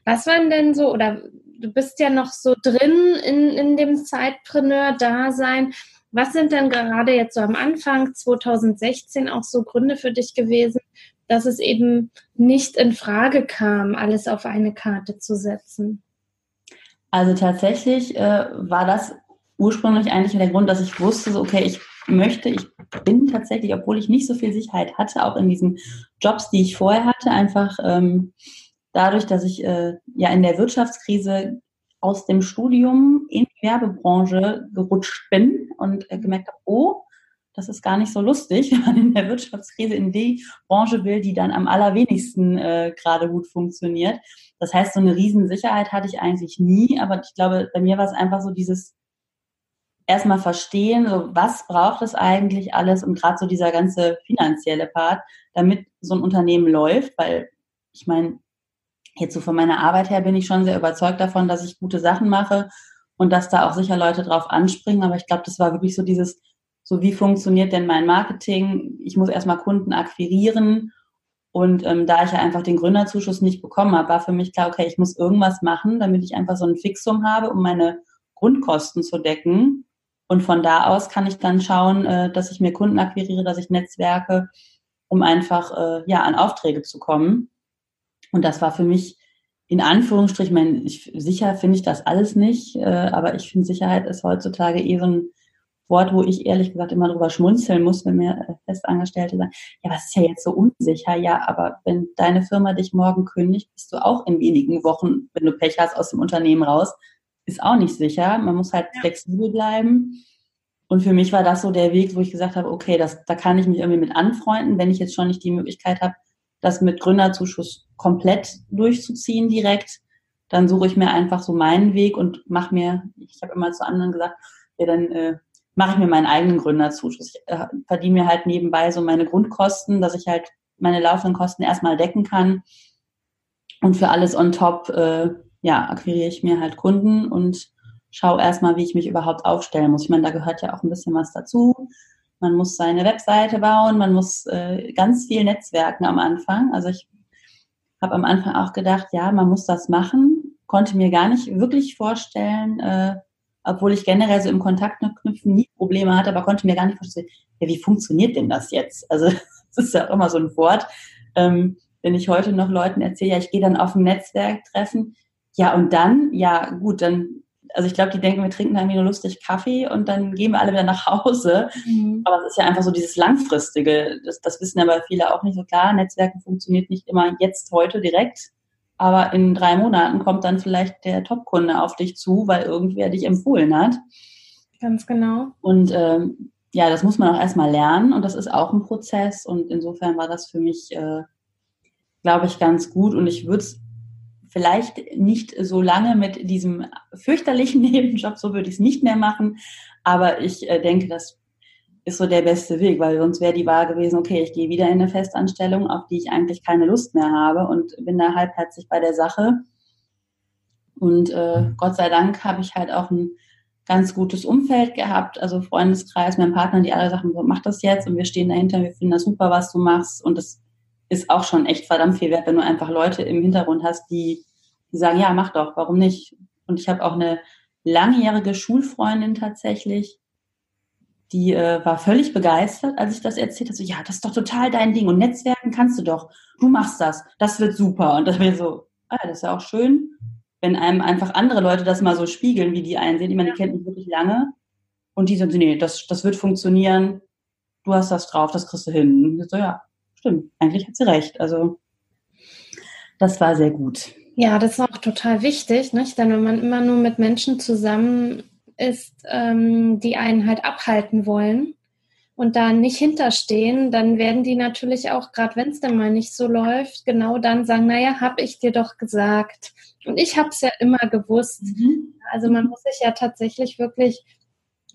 Was waren denn so, oder du bist ja noch so drin in, in dem Zeitpreneur-Dasein. Was sind denn gerade jetzt so am Anfang 2016 auch so Gründe für dich gewesen, dass es eben nicht in Frage kam, alles auf eine Karte zu setzen? Also tatsächlich äh, war das ursprünglich eigentlich der Grund, dass ich wusste, so, okay, ich möchte, ich bin tatsächlich, obwohl ich nicht so viel Sicherheit hatte, auch in diesen Jobs, die ich vorher hatte, einfach ähm, dadurch, dass ich äh, ja in der Wirtschaftskrise aus dem Studium in die Werbebranche gerutscht bin und äh, gemerkt habe, oh, das ist gar nicht so lustig, wenn man in der Wirtschaftskrise in die Branche will, die dann am allerwenigsten äh, gerade gut funktioniert. Das heißt, so eine Riesensicherheit hatte ich eigentlich nie, aber ich glaube, bei mir war es einfach so dieses erstmal verstehen, so was braucht es eigentlich alles und gerade so dieser ganze finanzielle Part, damit so ein Unternehmen läuft, weil ich meine, jetzt so von meiner Arbeit her bin ich schon sehr überzeugt davon, dass ich gute Sachen mache und dass da auch sicher Leute drauf anspringen, aber ich glaube, das war wirklich so dieses, so wie funktioniert denn mein Marketing? Ich muss erstmal Kunden akquirieren und ähm, da ich ja einfach den Gründerzuschuss nicht bekommen habe, war für mich klar, okay, ich muss irgendwas machen, damit ich einfach so ein Fixum habe, um meine Grundkosten zu decken und von da aus kann ich dann schauen, äh, dass ich mir Kunden akquiriere, dass ich Netzwerke, um einfach äh, ja an Aufträge zu kommen. Und das war für mich in Anführungsstrichen, mein, ich, sicher finde ich das alles nicht, äh, aber ich finde Sicherheit ist heutzutage eh so ein Wort, wo ich ehrlich gesagt immer drüber schmunzeln muss, wenn mir äh, Festangestellte sagen, ja, was ist ja jetzt so unsicher? Ja, aber wenn deine Firma dich morgen kündigt, bist du auch in wenigen Wochen, wenn du Pech hast, aus dem Unternehmen raus. Ist auch nicht sicher. Man muss halt ja. flexibel bleiben. Und für mich war das so der Weg, wo ich gesagt habe, okay, das, da kann ich mich irgendwie mit anfreunden, wenn ich jetzt schon nicht die Möglichkeit habe, das mit Gründerzuschuss komplett durchzuziehen direkt, dann suche ich mir einfach so meinen Weg und mache mir, ich habe immer zu anderen gesagt, ja, dann äh, mache ich mir meinen eigenen Gründerzuschuss. Ich äh, verdiene mir halt nebenbei so meine Grundkosten, dass ich halt meine laufenden Kosten erstmal decken kann. Und für alles on top, äh, ja, akquiriere ich mir halt Kunden und schaue erstmal, wie ich mich überhaupt aufstellen muss. Ich meine, da gehört ja auch ein bisschen was dazu. Man muss seine Webseite bauen, man muss äh, ganz viel Netzwerken am Anfang. Also ich habe am Anfang auch gedacht, ja, man muss das machen, konnte mir gar nicht wirklich vorstellen, äh, obwohl ich generell so im Kontakt knüpfen nie Probleme hatte, aber konnte mir gar nicht vorstellen, ja, wie funktioniert denn das jetzt? Also das ist ja auch immer so ein Wort. Ähm, wenn ich heute noch Leuten erzähle, ja, ich gehe dann auf ein Netzwerktreffen, ja, und dann, ja, gut, dann, also ich glaube, die denken, wir trinken dann wieder lustig Kaffee und dann gehen wir alle wieder nach Hause. Mhm. Aber es ist ja einfach so dieses Langfristige. Das, das wissen aber viele auch nicht so klar. Netzwerken funktioniert nicht immer jetzt, heute direkt. Aber in drei Monaten kommt dann vielleicht der Top-Kunde auf dich zu, weil irgendwer dich empfohlen hat. Ganz genau. Und ähm, ja, das muss man auch erstmal lernen und das ist auch ein Prozess. Und insofern war das für mich, äh, glaube ich, ganz gut. Und ich würde es vielleicht nicht so lange mit diesem fürchterlichen Nebenjob, so würde ich es nicht mehr machen. Aber ich äh, denke, dass ist so der beste Weg, weil sonst wäre die Wahl gewesen, okay, ich gehe wieder in eine Festanstellung, auf die ich eigentlich keine Lust mehr habe und bin da halbherzig bei der Sache. Und äh, Gott sei Dank habe ich halt auch ein ganz gutes Umfeld gehabt, also Freundeskreis, mein Partner, die alle sagen, mach das jetzt und wir stehen dahinter, wir finden das super, was du machst und das ist auch schon echt verdammt viel wert, wenn du einfach Leute im Hintergrund hast, die, die sagen, ja, mach doch, warum nicht? Und ich habe auch eine langjährige Schulfreundin tatsächlich, die äh, war völlig begeistert, als ich das erzählt habe. So, ja, das ist doch total dein Ding und Netzwerken kannst du doch. Du machst das, das wird super. Und das wäre so, ah, das ist ja auch schön, wenn einem einfach andere Leute das mal so spiegeln, wie die einsehen. Ich meine, die kennt mich wirklich lange und die sagen, nee, das, das wird funktionieren. Du hast das drauf, das kriegst du hin. Und so, ja, stimmt, eigentlich hat sie recht. Also das war sehr gut. Ja, das ist auch total wichtig, nicht? Denn wenn man immer nur mit Menschen zusammen ist, ähm, die einen halt abhalten wollen und da nicht hinterstehen, dann werden die natürlich auch, gerade wenn es dann mal nicht so läuft, genau dann sagen, naja, habe ich dir doch gesagt. Und ich habe es ja immer gewusst. Mhm. Also man muss sich ja tatsächlich wirklich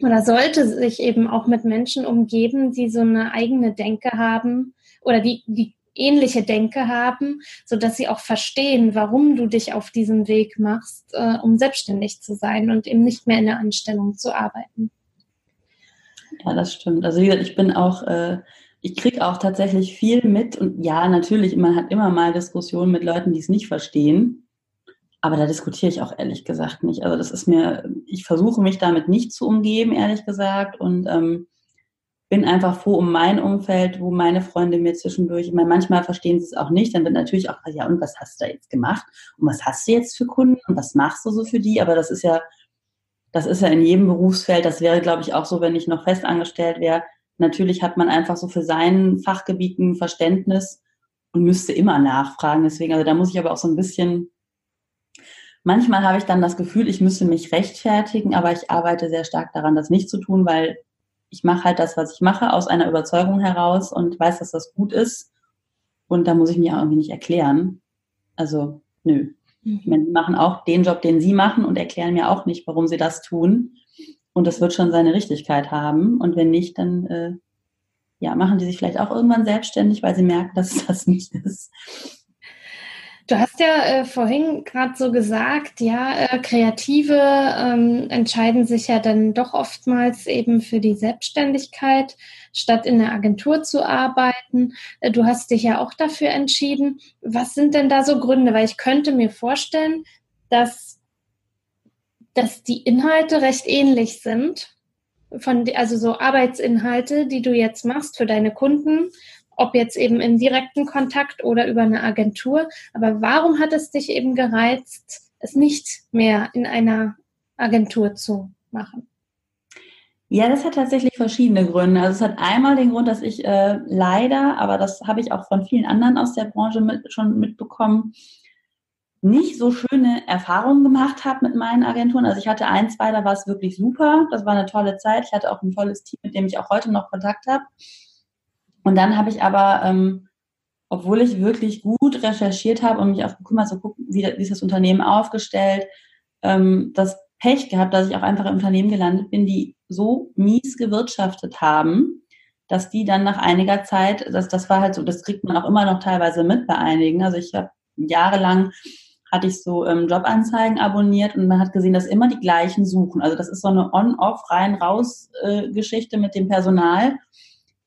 oder sollte sich eben auch mit Menschen umgeben, die so eine eigene Denke haben oder die, die ähnliche Denke haben, so dass sie auch verstehen, warum du dich auf diesem Weg machst, äh, um selbstständig zu sein und eben nicht mehr in der Anstellung zu arbeiten. Ja, das stimmt. Also wie gesagt, ich bin auch, äh, ich kriege auch tatsächlich viel mit und ja, natürlich, man hat immer mal Diskussionen mit Leuten, die es nicht verstehen. Aber da diskutiere ich auch ehrlich gesagt nicht. Also das ist mir, ich versuche mich damit nicht zu umgeben, ehrlich gesagt. Und ähm, bin einfach froh um mein Umfeld, wo meine Freunde mir zwischendurch, ich meine, manchmal verstehen sie es auch nicht, dann wird natürlich auch, ja, und was hast du da jetzt gemacht? Und was hast du jetzt für Kunden? Und was machst du so für die? Aber das ist ja, das ist ja in jedem Berufsfeld, das wäre, glaube ich, auch so, wenn ich noch festangestellt wäre. Natürlich hat man einfach so für sein Fachgebiet ein Verständnis und müsste immer nachfragen. Deswegen, also da muss ich aber auch so ein bisschen, manchmal habe ich dann das Gefühl, ich müsste mich rechtfertigen, aber ich arbeite sehr stark daran, das nicht zu tun, weil ich mache halt das, was ich mache, aus einer Überzeugung heraus und weiß, dass das gut ist. Und da muss ich mir auch irgendwie nicht erklären. Also, nö. Mhm. Ich meine, die machen auch den Job, den sie machen und erklären mir auch nicht, warum sie das tun. Und das wird schon seine Richtigkeit haben. Und wenn nicht, dann äh, ja, machen die sich vielleicht auch irgendwann selbstständig, weil sie merken, dass es das nicht ist. Du hast ja äh, vorhin gerade so gesagt, ja, äh, Kreative ähm, entscheiden sich ja dann doch oftmals eben für die Selbstständigkeit, statt in der Agentur zu arbeiten. Äh, du hast dich ja auch dafür entschieden. Was sind denn da so Gründe? Weil ich könnte mir vorstellen, dass, dass die Inhalte recht ähnlich sind. Von, also so Arbeitsinhalte, die du jetzt machst für deine Kunden, ob jetzt eben in direkten Kontakt oder über eine Agentur. Aber warum hat es dich eben gereizt, es nicht mehr in einer Agentur zu machen? Ja, das hat tatsächlich verschiedene Gründe. Also es hat einmal den Grund, dass ich äh, leider, aber das habe ich auch von vielen anderen aus der Branche mit, schon mitbekommen, nicht so schöne Erfahrungen gemacht habe mit meinen Agenturen. Also ich hatte ein, zwei, da war es wirklich super. Das war eine tolle Zeit. Ich hatte auch ein tolles Team, mit dem ich auch heute noch Kontakt habe. Und dann habe ich aber, ähm, obwohl ich wirklich gut recherchiert habe und mich auch gekümmert, so gucken, wie, wie ist das Unternehmen aufgestellt, ähm, das Pech gehabt, dass ich auch einfach im Unternehmen gelandet bin, die so mies gewirtschaftet haben, dass die dann nach einiger Zeit, das, das war halt so, das kriegt man auch immer noch teilweise mit bei einigen. Also ich habe jahrelang hatte ich so ähm, Jobanzeigen abonniert und man hat gesehen, dass immer die gleichen suchen. Also das ist so eine On-Off, rein-raus-Geschichte äh, mit dem Personal.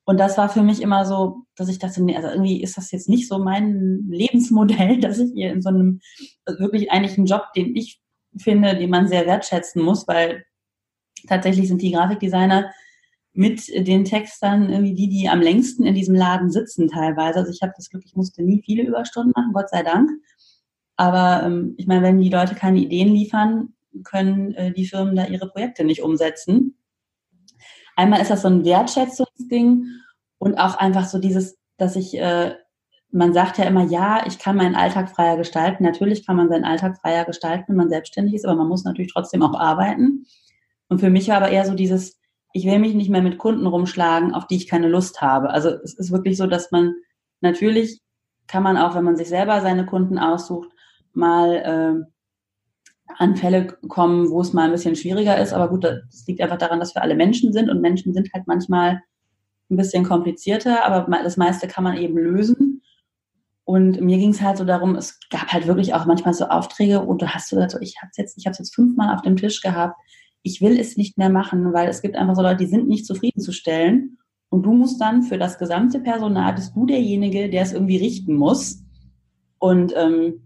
Und das war für mich immer so, dass ich dachte, nee, also irgendwie ist das jetzt nicht so mein Lebensmodell, dass ich hier in so einem also wirklich eigentlich einen Job, den ich finde, den man sehr wertschätzen muss, weil tatsächlich sind die Grafikdesigner mit den Textern irgendwie die, die am längsten in diesem Laden sitzen teilweise. Also ich habe das Glück, ich musste nie viele Überstunden machen, Gott sei Dank. Aber ähm, ich meine, wenn die Leute keine Ideen liefern, können äh, die Firmen da ihre Projekte nicht umsetzen. Einmal ist das so ein Wertschätzungsding und auch einfach so dieses, dass ich, äh, man sagt ja immer, ja, ich kann meinen Alltag freier gestalten. Natürlich kann man seinen Alltag freier gestalten, wenn man selbstständig ist, aber man muss natürlich trotzdem auch arbeiten. Und für mich war aber eher so dieses, ich will mich nicht mehr mit Kunden rumschlagen, auf die ich keine Lust habe. Also es ist wirklich so, dass man natürlich kann man auch, wenn man sich selber seine Kunden aussucht, mal äh, an Fälle kommen, wo es mal ein bisschen schwieriger ist. Aber gut, das liegt einfach daran, dass wir alle Menschen sind und Menschen sind halt manchmal ein bisschen komplizierter, aber das meiste kann man eben lösen. Und mir ging es halt so darum, es gab halt wirklich auch manchmal so Aufträge und du hast so gesagt, so, ich habe es jetzt, ich habe jetzt fünfmal auf dem Tisch gehabt. Ich will es nicht mehr machen, weil es gibt einfach so Leute, die sind nicht zufriedenzustellen. Und du musst dann für das gesamte Personal, bist du derjenige, der es irgendwie richten muss. Und ähm,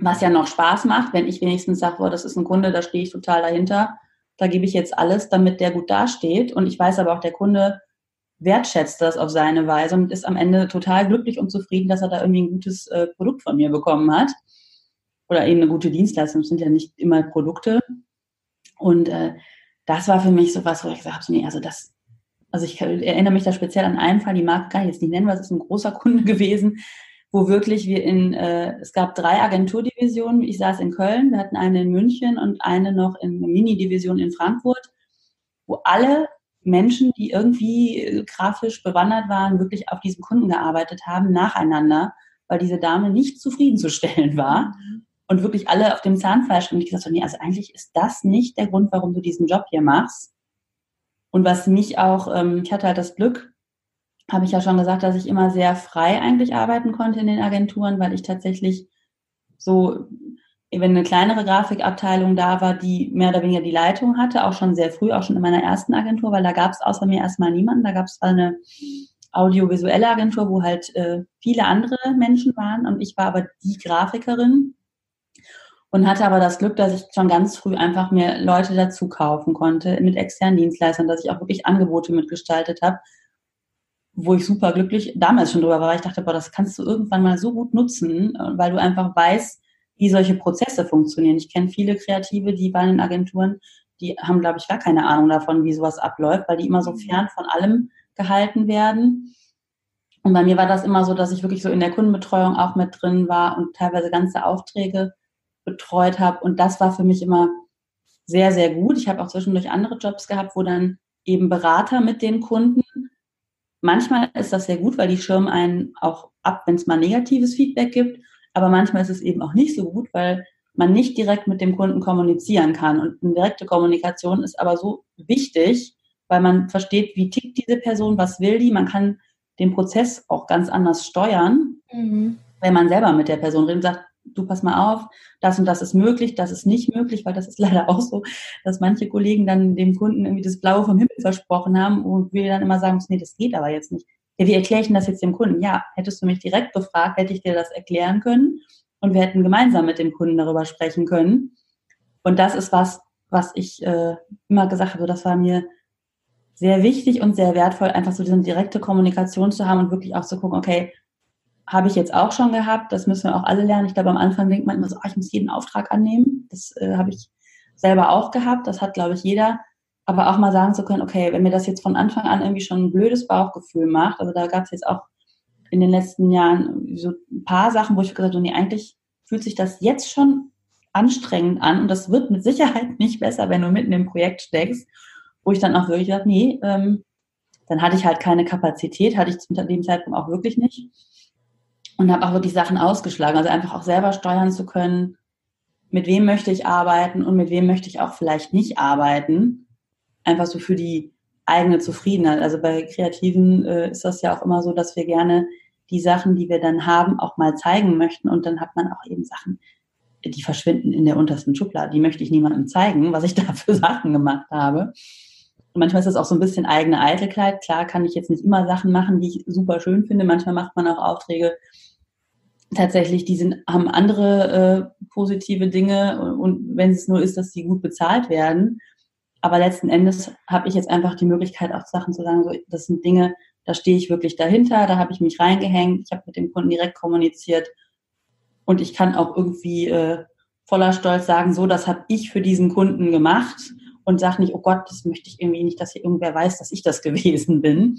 was ja noch Spaß macht, wenn ich wenigstens sage, oh, das ist ein Kunde, da stehe ich total dahinter, da gebe ich jetzt alles, damit der gut dasteht. Und ich weiß aber auch, der Kunde wertschätzt das auf seine Weise und ist am Ende total glücklich und zufrieden, dass er da irgendwie ein gutes äh, Produkt von mir bekommen hat. Oder eben eine gute Dienstleistung. Das sind ja nicht immer Produkte. Und äh, das war für mich so was, wo ich gesagt habe, nee, also das, also ich erinnere mich da speziell an einen Fall, die kann ich jetzt nicht nennen, weil es ist ein großer Kunde gewesen, wo wirklich wir in, äh, es gab drei Agenturdivisionen. Ich saß in Köln, wir hatten eine in München und eine noch in Mini-Division in Frankfurt, wo alle Menschen, die irgendwie grafisch bewandert waren, wirklich auf diesem Kunden gearbeitet haben, nacheinander, weil diese Dame nicht zufriedenzustellen war mhm. und wirklich alle auf dem Zahnfleisch und ich gesagt habe, nee, also eigentlich ist das nicht der Grund, warum du diesen Job hier machst. Und was mich auch, ähm, ich hatte halt das Glück, habe ich ja schon gesagt, dass ich immer sehr frei eigentlich arbeiten konnte in den Agenturen, weil ich tatsächlich so, wenn eine kleinere Grafikabteilung da war, die mehr oder weniger die Leitung hatte, auch schon sehr früh, auch schon in meiner ersten Agentur, weil da gab es außer mir erstmal niemanden. Da gab es eine audiovisuelle Agentur, wo halt äh, viele andere Menschen waren und ich war aber die Grafikerin und hatte aber das Glück, dass ich schon ganz früh einfach mir Leute dazu kaufen konnte mit externen Dienstleistern, dass ich auch wirklich Angebote mitgestaltet habe, wo ich super glücklich damals schon drüber war. Ich dachte, boah, das kannst du irgendwann mal so gut nutzen, äh, weil du einfach weißt, wie solche Prozesse funktionieren. Ich kenne viele Kreative, die bei den Agenturen, die haben, glaube ich, gar keine Ahnung davon, wie sowas abläuft, weil die immer so mhm. fern von allem gehalten werden. Und bei mir war das immer so, dass ich wirklich so in der Kundenbetreuung auch mit drin war und teilweise ganze Aufträge betreut habe. Und das war für mich immer sehr, sehr gut. Ich habe auch zwischendurch andere Jobs gehabt, wo dann eben Berater mit den Kunden Manchmal ist das sehr gut, weil die schirmen einen auch ab, wenn es mal negatives Feedback gibt. Aber manchmal ist es eben auch nicht so gut, weil man nicht direkt mit dem Kunden kommunizieren kann. Und eine direkte Kommunikation ist aber so wichtig, weil man versteht, wie tickt diese Person, was will die. Man kann den Prozess auch ganz anders steuern, mhm. wenn man selber mit der Person redet und sagt, du pass mal auf, das und das ist möglich, das ist nicht möglich, weil das ist leider auch so, dass manche Kollegen dann dem Kunden irgendwie das Blaue vom Himmel versprochen haben und wir dann immer sagen, nee, das geht aber jetzt nicht. Ja, wie erkläre ich denn das jetzt dem Kunden? Ja, hättest du mich direkt gefragt, hätte ich dir das erklären können und wir hätten gemeinsam mit dem Kunden darüber sprechen können. Und das ist was, was ich äh, immer gesagt habe, das war mir sehr wichtig und sehr wertvoll, einfach so diese direkte Kommunikation zu haben und wirklich auch zu gucken, okay, habe ich jetzt auch schon gehabt, das müssen wir auch alle lernen. Ich glaube, am Anfang denkt man immer so, oh, ich muss jeden Auftrag annehmen. Das äh, habe ich selber auch gehabt, das hat, glaube ich, jeder. Aber auch mal sagen zu können, okay, wenn mir das jetzt von Anfang an irgendwie schon ein blödes Bauchgefühl macht, also da gab es jetzt auch in den letzten Jahren so ein paar Sachen, wo ich gesagt habe, nee, eigentlich fühlt sich das jetzt schon anstrengend an und das wird mit Sicherheit nicht besser, wenn du mitten im Projekt steckst, wo ich dann auch wirklich dachte, nee, ähm, dann hatte ich halt keine Kapazität, hatte ich zu dem Zeitpunkt auch wirklich nicht und habe auch wirklich Sachen ausgeschlagen, also einfach auch selber steuern zu können, mit wem möchte ich arbeiten und mit wem möchte ich auch vielleicht nicht arbeiten, einfach so für die eigene Zufriedenheit. Also bei Kreativen äh, ist das ja auch immer so, dass wir gerne die Sachen, die wir dann haben, auch mal zeigen möchten und dann hat man auch eben Sachen, die verschwinden in der untersten Schublade. Die möchte ich niemandem zeigen, was ich da für Sachen gemacht habe. Und manchmal ist das auch so ein bisschen eigene Eitelkeit. Klar kann ich jetzt nicht immer Sachen machen, die ich super schön finde. Manchmal macht man auch Aufträge, tatsächlich, die sind, haben andere äh, positive Dinge und, wenn es nur ist, dass sie gut bezahlt werden. Aber letzten Endes habe ich jetzt einfach die Möglichkeit, auch Sachen zu sagen, so, das sind Dinge, da stehe ich wirklich dahinter, da habe ich mich reingehängt, ich habe mit dem Kunden direkt kommuniziert und ich kann auch irgendwie äh, voller Stolz sagen, so, das habe ich für diesen Kunden gemacht und sage nicht, oh Gott, das möchte ich irgendwie nicht, dass hier irgendwer weiß, dass ich das gewesen bin.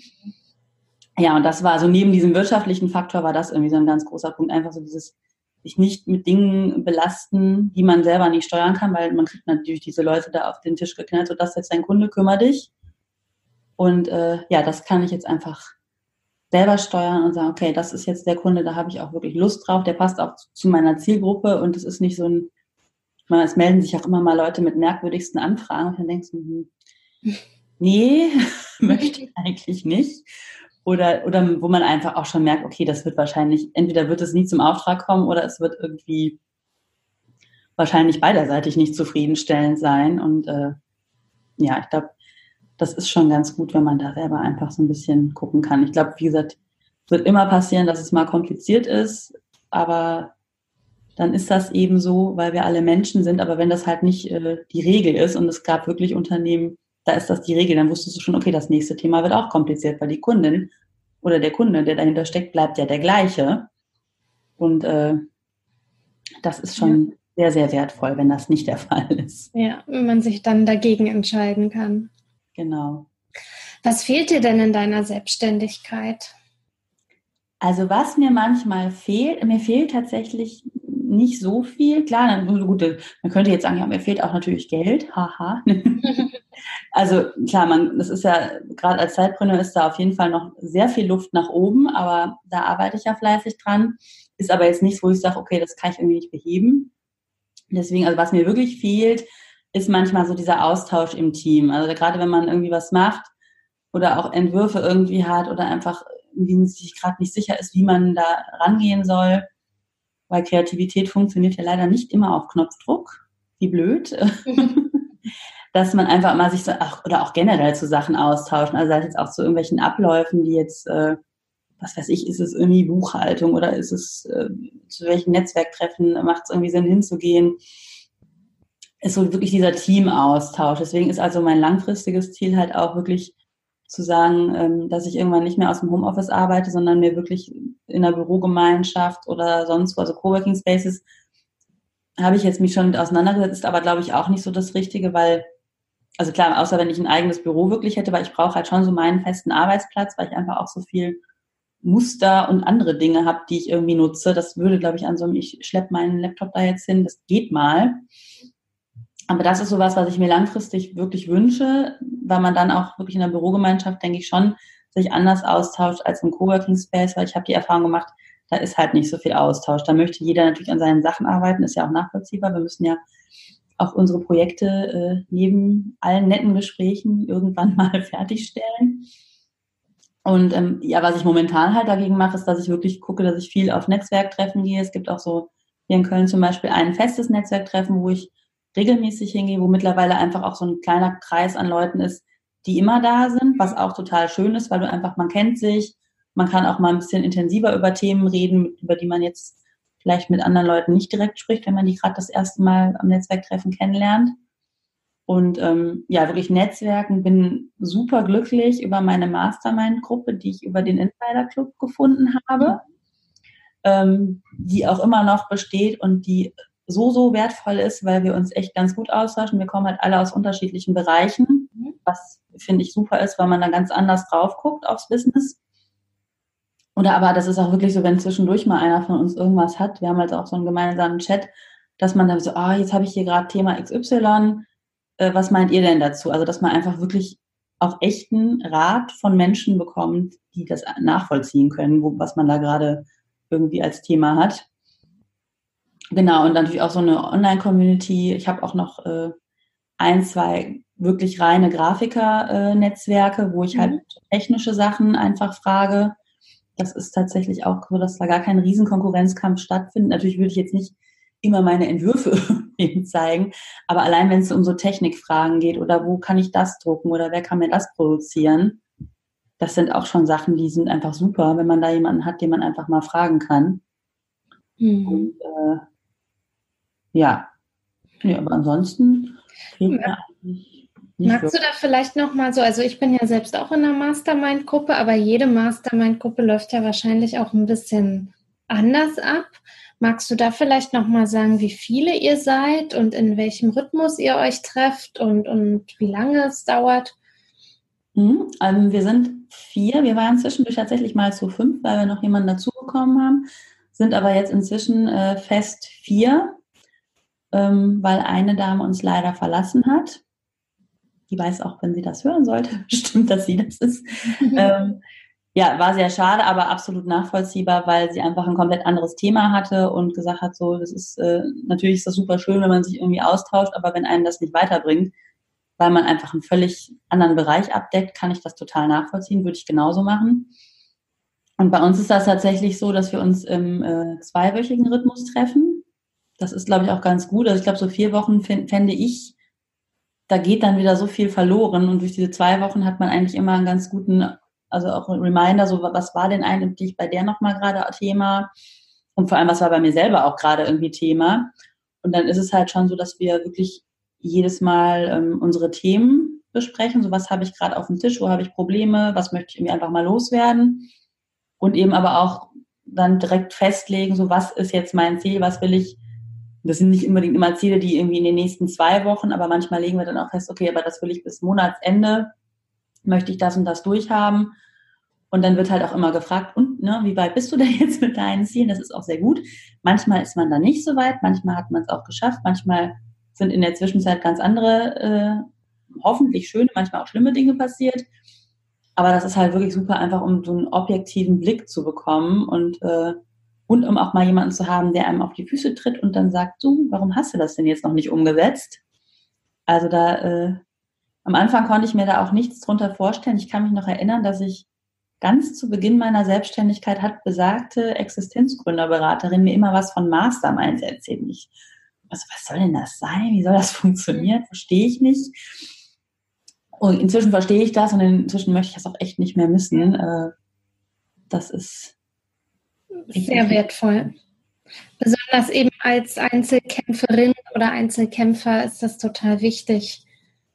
Ja, und das war so neben diesem wirtschaftlichen Faktor war das irgendwie so ein ganz großer Punkt, einfach so dieses sich nicht mit Dingen belasten, die man selber nicht steuern kann, weil man kriegt natürlich diese Leute da auf den Tisch geknallt, so das jetzt dein Kunde, kümmere dich. Und äh, ja, das kann ich jetzt einfach selber steuern und sagen, okay, das ist jetzt der Kunde, da habe ich auch wirklich Lust drauf, der passt auch zu meiner Zielgruppe und es ist nicht so ein, ich meine, es melden sich auch immer mal Leute mit merkwürdigsten Anfragen und dann denkst du, hm, nee, möchte ich eigentlich nicht oder, oder wo man einfach auch schon merkt, okay, das wird wahrscheinlich, entweder wird es nie zum Auftrag kommen oder es wird irgendwie wahrscheinlich beiderseitig nicht zufriedenstellend sein. Und äh, ja, ich glaube, das ist schon ganz gut, wenn man da selber einfach so ein bisschen gucken kann. Ich glaube, wie gesagt, es wird immer passieren, dass es mal kompliziert ist, aber dann ist das eben so, weil wir alle Menschen sind. Aber wenn das halt nicht äh, die Regel ist und es gab wirklich Unternehmen, da ist das die Regel. Dann wusstest du schon, okay, das nächste Thema wird auch kompliziert, weil die Kundin oder der Kunde, der dahinter steckt, bleibt ja der gleiche. Und äh, das ist schon ja. sehr, sehr wertvoll, wenn das nicht der Fall ist. Ja, wenn man sich dann dagegen entscheiden kann. Genau. Was fehlt dir denn in deiner Selbstständigkeit? Also was mir manchmal fehlt, mir fehlt tatsächlich nicht so viel. Klar, dann, gut, man könnte jetzt sagen, ja, mir fehlt auch natürlich Geld. Haha. also klar, man, das ist ja, gerade als Zeitpreneur ist da auf jeden Fall noch sehr viel Luft nach oben, aber da arbeite ich ja fleißig dran. Ist aber jetzt nichts, wo ich sage, okay, das kann ich irgendwie nicht beheben. Deswegen, also was mir wirklich fehlt, ist manchmal so dieser Austausch im Team. Also gerade wenn man irgendwie was macht oder auch Entwürfe irgendwie hat oder einfach irgendwie sich gerade nicht sicher ist, wie man da rangehen soll, weil Kreativität funktioniert ja leider nicht immer auf Knopfdruck. Wie blöd. dass man einfach mal sich so, ach, oder auch generell zu Sachen austauschen. Also sei es jetzt auch zu irgendwelchen Abläufen, die jetzt, äh, was weiß ich, ist es irgendwie Buchhaltung oder ist es, äh, zu welchen Netzwerktreffen macht es irgendwie Sinn hinzugehen? Ist so wirklich dieser Teamaustausch. Deswegen ist also mein langfristiges Ziel halt auch wirklich zu sagen, ähm, dass ich irgendwann nicht mehr aus dem Homeoffice arbeite, sondern mir wirklich in einer Bürogemeinschaft oder sonst wo, also Coworking Spaces, habe ich jetzt mich schon mit auseinandergesetzt, ist aber glaube ich auch nicht so das Richtige, weil, also klar, außer wenn ich ein eigenes Büro wirklich hätte, weil ich brauche halt schon so meinen festen Arbeitsplatz, weil ich einfach auch so viel Muster und andere Dinge habe, die ich irgendwie nutze. Das würde, glaube ich, an so einem, ich schleppe meinen Laptop da jetzt hin, das geht mal. Aber das ist sowas, was ich mir langfristig wirklich wünsche, weil man dann auch wirklich in der Bürogemeinschaft, denke ich schon, sich anders austauscht als im Coworking Space, weil ich habe die Erfahrung gemacht, da ist halt nicht so viel Austausch. Da möchte jeder natürlich an seinen Sachen arbeiten, ist ja auch nachvollziehbar. Wir müssen ja auch unsere Projekte äh, neben allen netten Gesprächen irgendwann mal fertigstellen. Und ähm, ja, was ich momentan halt dagegen mache, ist, dass ich wirklich gucke, dass ich viel auf Netzwerktreffen gehe. Es gibt auch so hier in Köln zum Beispiel ein festes Netzwerktreffen, wo ich regelmäßig hingehe, wo mittlerweile einfach auch so ein kleiner Kreis an Leuten ist, die immer da sind, was auch total schön ist, weil du einfach, man kennt sich, man kann auch mal ein bisschen intensiver über Themen reden, über die man jetzt vielleicht mit anderen Leuten nicht direkt spricht, wenn man die gerade das erste Mal am Netzwerktreffen kennenlernt. Und ähm, ja, wirklich Netzwerken, bin super glücklich über meine Mastermind-Gruppe, die ich über den Insider Club gefunden habe, ähm, die auch immer noch besteht und die so, so wertvoll ist, weil wir uns echt ganz gut austauschen. Wir kommen halt alle aus unterschiedlichen Bereichen, mhm. was finde ich super ist, weil man dann ganz anders drauf guckt aufs Business. Oder aber das ist auch wirklich so, wenn zwischendurch mal einer von uns irgendwas hat, wir haben halt auch so einen gemeinsamen Chat, dass man dann so, ah, jetzt habe ich hier gerade Thema XY, äh, was meint ihr denn dazu? Also, dass man einfach wirklich auch echten Rat von Menschen bekommt, die das nachvollziehen können, wo, was man da gerade irgendwie als Thema hat. Genau, und natürlich auch so eine Online-Community. Ich habe auch noch äh, ein, zwei wirklich reine Grafiker-Netzwerke, äh, wo ich halt mhm. halt technische Sachen einfach frage. Das ist tatsächlich auch so, dass da gar kein Riesenkonkurrenzkampf stattfindet. Natürlich würde ich jetzt nicht immer meine Entwürfe eben zeigen, aber allein wenn es um so Technikfragen geht oder wo kann ich das drucken oder wer kann mir das produzieren, das sind auch schon Sachen, die sind einfach super, wenn man da jemanden hat, den man einfach mal fragen kann. Mhm. Und, äh, ja. ja, aber ansonsten eigentlich Magst du da vielleicht nochmal so, also ich bin ja selbst auch in einer Mastermind-Gruppe, aber jede Mastermind-Gruppe läuft ja wahrscheinlich auch ein bisschen anders ab. Magst du da vielleicht nochmal sagen, wie viele ihr seid und in welchem Rhythmus ihr euch trefft und, und wie lange es dauert? Mhm, also wir sind vier. Wir waren zwischendurch tatsächlich mal zu fünf, weil wir noch jemanden dazugekommen haben, sind aber jetzt inzwischen äh, fest vier, ähm, weil eine Dame uns leider verlassen hat. Die weiß auch, wenn sie das hören sollte, bestimmt, dass sie das ist. ähm, ja, war sehr schade, aber absolut nachvollziehbar, weil sie einfach ein komplett anderes Thema hatte und gesagt hat, so, das ist, äh, natürlich ist das super schön, wenn man sich irgendwie austauscht, aber wenn einen das nicht weiterbringt, weil man einfach einen völlig anderen Bereich abdeckt, kann ich das total nachvollziehen, würde ich genauso machen. Und bei uns ist das tatsächlich so, dass wir uns im äh, zweiwöchigen Rhythmus treffen. Das ist, glaube ich, auch ganz gut. Also ich glaube, so vier Wochen fände ich, da geht dann wieder so viel verloren. Und durch diese zwei Wochen hat man eigentlich immer einen ganz guten also auch ein Reminder, so was war denn eigentlich bei der nochmal gerade Thema? Und vor allem, was war bei mir selber auch gerade irgendwie Thema. Und dann ist es halt schon so, dass wir wirklich jedes Mal ähm, unsere Themen besprechen, so was habe ich gerade auf dem Tisch, wo habe ich Probleme, was möchte ich irgendwie einfach mal loswerden? Und eben aber auch dann direkt festlegen, so was ist jetzt mein Ziel, was will ich das sind nicht unbedingt immer Ziele, die irgendwie in den nächsten zwei Wochen, aber manchmal legen wir dann auch fest, okay, aber das will ich bis Monatsende möchte ich das und das durchhaben. Und dann wird halt auch immer gefragt, und ne, wie weit bist du denn jetzt mit deinen Zielen? Das ist auch sehr gut. Manchmal ist man da nicht so weit, manchmal hat man es auch geschafft, manchmal sind in der Zwischenzeit ganz andere, äh, hoffentlich schöne, manchmal auch schlimme Dinge passiert. Aber das ist halt wirklich super, einfach um so einen objektiven Blick zu bekommen und, äh, und um auch mal jemanden zu haben, der einem auf die Füße tritt und dann sagt, du, warum hast du das denn jetzt noch nicht umgesetzt? Also da äh, am Anfang konnte ich mir da auch nichts drunter vorstellen. Ich kann mich noch erinnern, dass ich ganz zu Beginn meiner Selbstständigkeit hat besagte Existenzgründerberaterin mir immer was von Masterminds erzählt. Ich, also was soll denn das sein? Wie soll das funktionieren? Verstehe ich nicht. Und inzwischen verstehe ich das und inzwischen möchte ich das auch echt nicht mehr missen. Äh, das ist sehr wertvoll. Besonders eben als Einzelkämpferin oder Einzelkämpfer ist das total wichtig,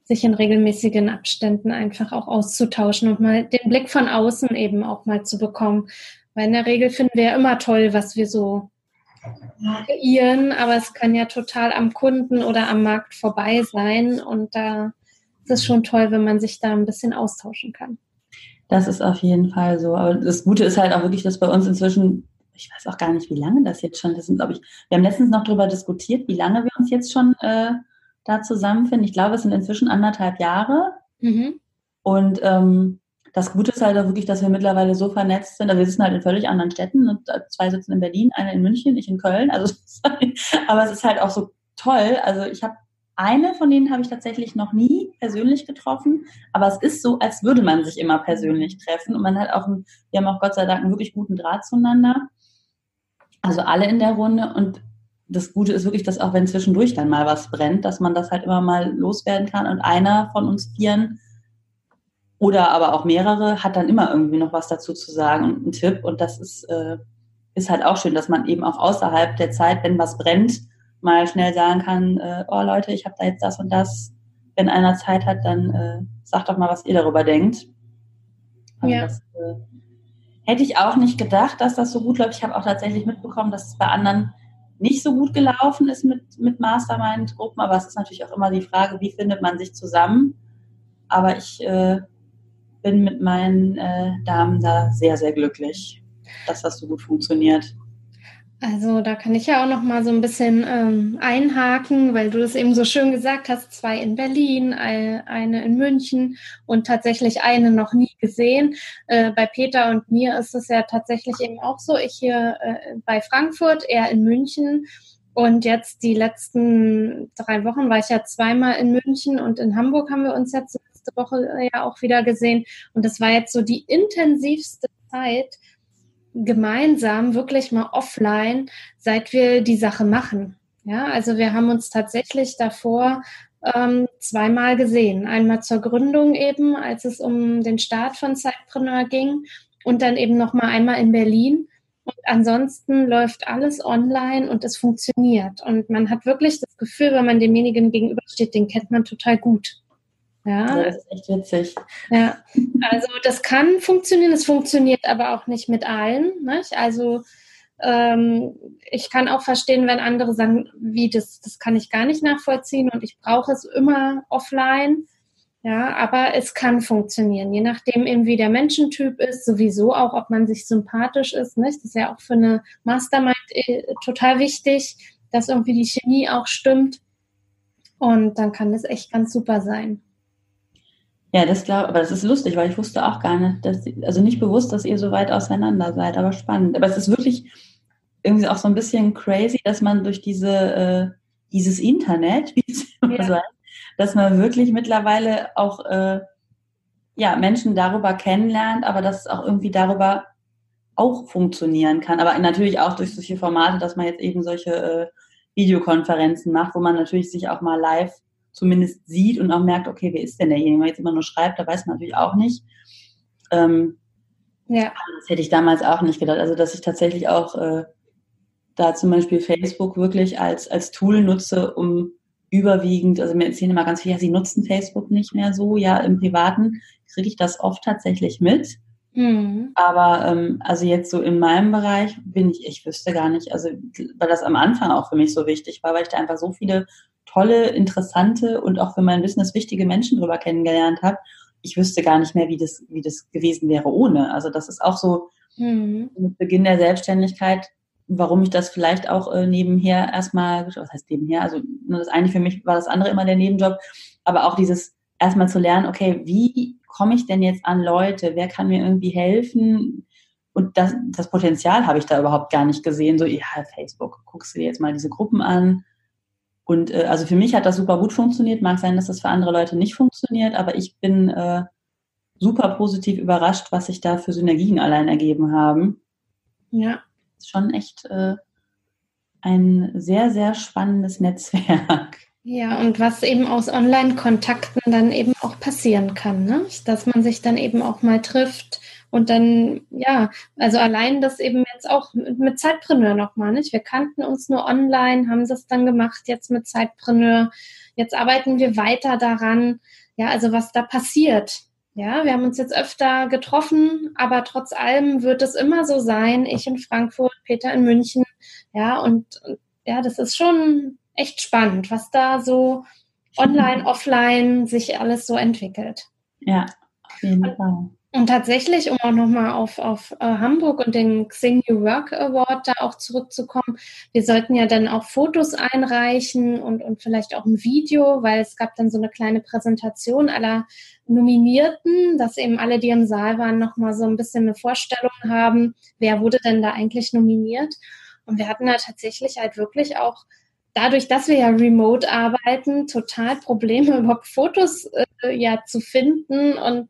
sich in regelmäßigen Abständen einfach auch auszutauschen und mal den Blick von außen eben auch mal zu bekommen. Weil in der Regel finden wir ja immer toll, was wir so kreieren, aber es kann ja total am Kunden oder am Markt vorbei sein und da ist es schon toll, wenn man sich da ein bisschen austauschen kann. Das ist auf jeden Fall so. Aber das Gute ist halt auch wirklich, dass bei uns inzwischen, ich weiß auch gar nicht, wie lange das jetzt schon, das sind, glaube ich, wir haben letztens noch darüber diskutiert, wie lange wir uns jetzt schon äh, da zusammenfinden. Ich glaube, es sind inzwischen anderthalb Jahre. Mhm. Und ähm, das Gute ist halt auch wirklich, dass wir mittlerweile so vernetzt sind. Also wir sitzen halt in völlig anderen Städten. Und zwei sitzen in Berlin, eine in München, ich in Köln. Also, aber es ist halt auch so toll. Also ich habe eine von denen habe ich tatsächlich noch nie persönlich getroffen, aber es ist so, als würde man sich immer persönlich treffen und man hat auch, einen, wir haben auch Gott sei Dank einen wirklich guten Draht zueinander. Also alle in der Runde und das Gute ist wirklich, dass auch wenn zwischendurch dann mal was brennt, dass man das halt immer mal loswerden kann und einer von uns Vieren oder aber auch mehrere hat dann immer irgendwie noch was dazu zu sagen und einen Tipp und das ist, äh, ist halt auch schön, dass man eben auch außerhalb der Zeit, wenn was brennt, mal schnell sagen kann, äh, oh Leute, ich habe da jetzt das und das, wenn einer Zeit hat, dann äh, sagt doch mal, was ihr darüber denkt. Also ja. Das, äh, hätte ich auch nicht gedacht, dass das so gut läuft. Ich habe auch tatsächlich mitbekommen, dass es bei anderen nicht so gut gelaufen ist mit, mit Mastermind-Gruppen, aber es ist natürlich auch immer die Frage, wie findet man sich zusammen. Aber ich äh, bin mit meinen äh, Damen da sehr, sehr glücklich, dass das so gut funktioniert. Also da kann ich ja auch noch mal so ein bisschen ähm, einhaken, weil du das eben so schön gesagt hast, zwei in Berlin, eine in München und tatsächlich eine noch nie gesehen. Äh, bei Peter und mir ist es ja tatsächlich eben auch so, ich hier äh, bei Frankfurt, er in München. Und jetzt die letzten drei Wochen war ich ja zweimal in München und in Hamburg haben wir uns jetzt letzte Woche ja auch wieder gesehen. Und das war jetzt so die intensivste Zeit, gemeinsam wirklich mal offline, seit wir die Sache machen. Ja, also wir haben uns tatsächlich davor ähm, zweimal gesehen. Einmal zur Gründung eben, als es um den Start von Zeitpreneur ging und dann eben noch mal einmal in Berlin. Und ansonsten läuft alles online und es funktioniert. Und man hat wirklich das Gefühl, wenn man demjenigen gegenübersteht, den kennt man total gut. Ja, das ist echt witzig. Ja, also das kann funktionieren, es funktioniert aber auch nicht mit allen. Nicht? Also ähm, ich kann auch verstehen, wenn andere sagen, wie das, das kann ich gar nicht nachvollziehen und ich brauche es immer offline. Ja, aber es kann funktionieren, je nachdem eben wie der Menschentyp ist, sowieso auch, ob man sich sympathisch ist. Nicht? Das ist ja auch für eine Mastermind äh, total wichtig, dass irgendwie die Chemie auch stimmt. Und dann kann das echt ganz super sein. Ja, das glaube aber das ist lustig, weil ich wusste auch gar nicht, dass, also nicht bewusst, dass ihr so weit auseinander seid, aber spannend. Aber es ist wirklich irgendwie auch so ein bisschen crazy, dass man durch diese, äh, dieses Internet, wie es immer ja. so heißt, dass man wirklich mittlerweile auch, äh, ja, Menschen darüber kennenlernt, aber dass es auch irgendwie darüber auch funktionieren kann. Aber natürlich auch durch solche Formate, dass man jetzt eben solche äh, Videokonferenzen macht, wo man natürlich sich auch mal live zumindest sieht und auch merkt, okay, wer ist denn derjenige? Wenn man jetzt immer nur schreibt, da weiß man natürlich auch nicht. Ähm, ja. Das hätte ich damals auch nicht gedacht. Also, dass ich tatsächlich auch äh, da zum Beispiel Facebook wirklich als, als Tool nutze, um überwiegend, also mir erzählen immer ganz viel, ja, sie nutzen Facebook nicht mehr so, ja, im Privaten kriege ich das oft tatsächlich mit. Mhm. Aber ähm, also jetzt so in meinem Bereich bin ich, ich wüsste gar nicht, also weil das am Anfang auch für mich so wichtig war, weil ich da einfach so viele tolle, interessante und auch für mein Business wichtige Menschen drüber kennengelernt habe. Ich wüsste gar nicht mehr, wie das, wie das gewesen wäre ohne. Also das ist auch so mhm. mit Beginn der Selbstständigkeit, warum ich das vielleicht auch äh, nebenher erstmal, was heißt nebenher, also nur das eine für mich war das andere immer der Nebenjob, aber auch dieses erstmal zu lernen, okay, wie komme ich denn jetzt an Leute? Wer kann mir irgendwie helfen? Und das, das Potenzial habe ich da überhaupt gar nicht gesehen. So, ja, Facebook, guckst du dir jetzt mal diese Gruppen an, und äh, also für mich hat das super gut funktioniert. Mag sein, dass das für andere Leute nicht funktioniert, aber ich bin äh, super positiv überrascht, was sich da für Synergien allein ergeben haben. Ja. Ist schon echt äh, ein sehr, sehr spannendes Netzwerk. Ja, und was eben aus Online-Kontakten dann eben auch passieren kann, ne? dass man sich dann eben auch mal trifft und dann, ja, also allein das eben jetzt auch mit, mit Zeitpreneur nochmal, nicht? Wir kannten uns nur online, haben das dann gemacht jetzt mit Zeitpreneur. Jetzt arbeiten wir weiter daran, ja, also was da passiert. Ja, wir haben uns jetzt öfter getroffen, aber trotz allem wird es immer so sein, ich in Frankfurt, Peter in München, ja, und ja, das ist schon echt spannend, was da so online, offline sich alles so entwickelt. Ja, auf jeden Fall. Und tatsächlich, um auch nochmal auf, auf äh, Hamburg und den Xing New Work Award da auch zurückzukommen, wir sollten ja dann auch Fotos einreichen und, und vielleicht auch ein Video, weil es gab dann so eine kleine Präsentation aller Nominierten, dass eben alle, die im Saal waren, nochmal so ein bisschen eine Vorstellung haben, wer wurde denn da eigentlich nominiert. Und wir hatten da tatsächlich halt wirklich auch dadurch, dass wir ja remote arbeiten, total Probleme, überhaupt Fotos äh, ja zu finden. Und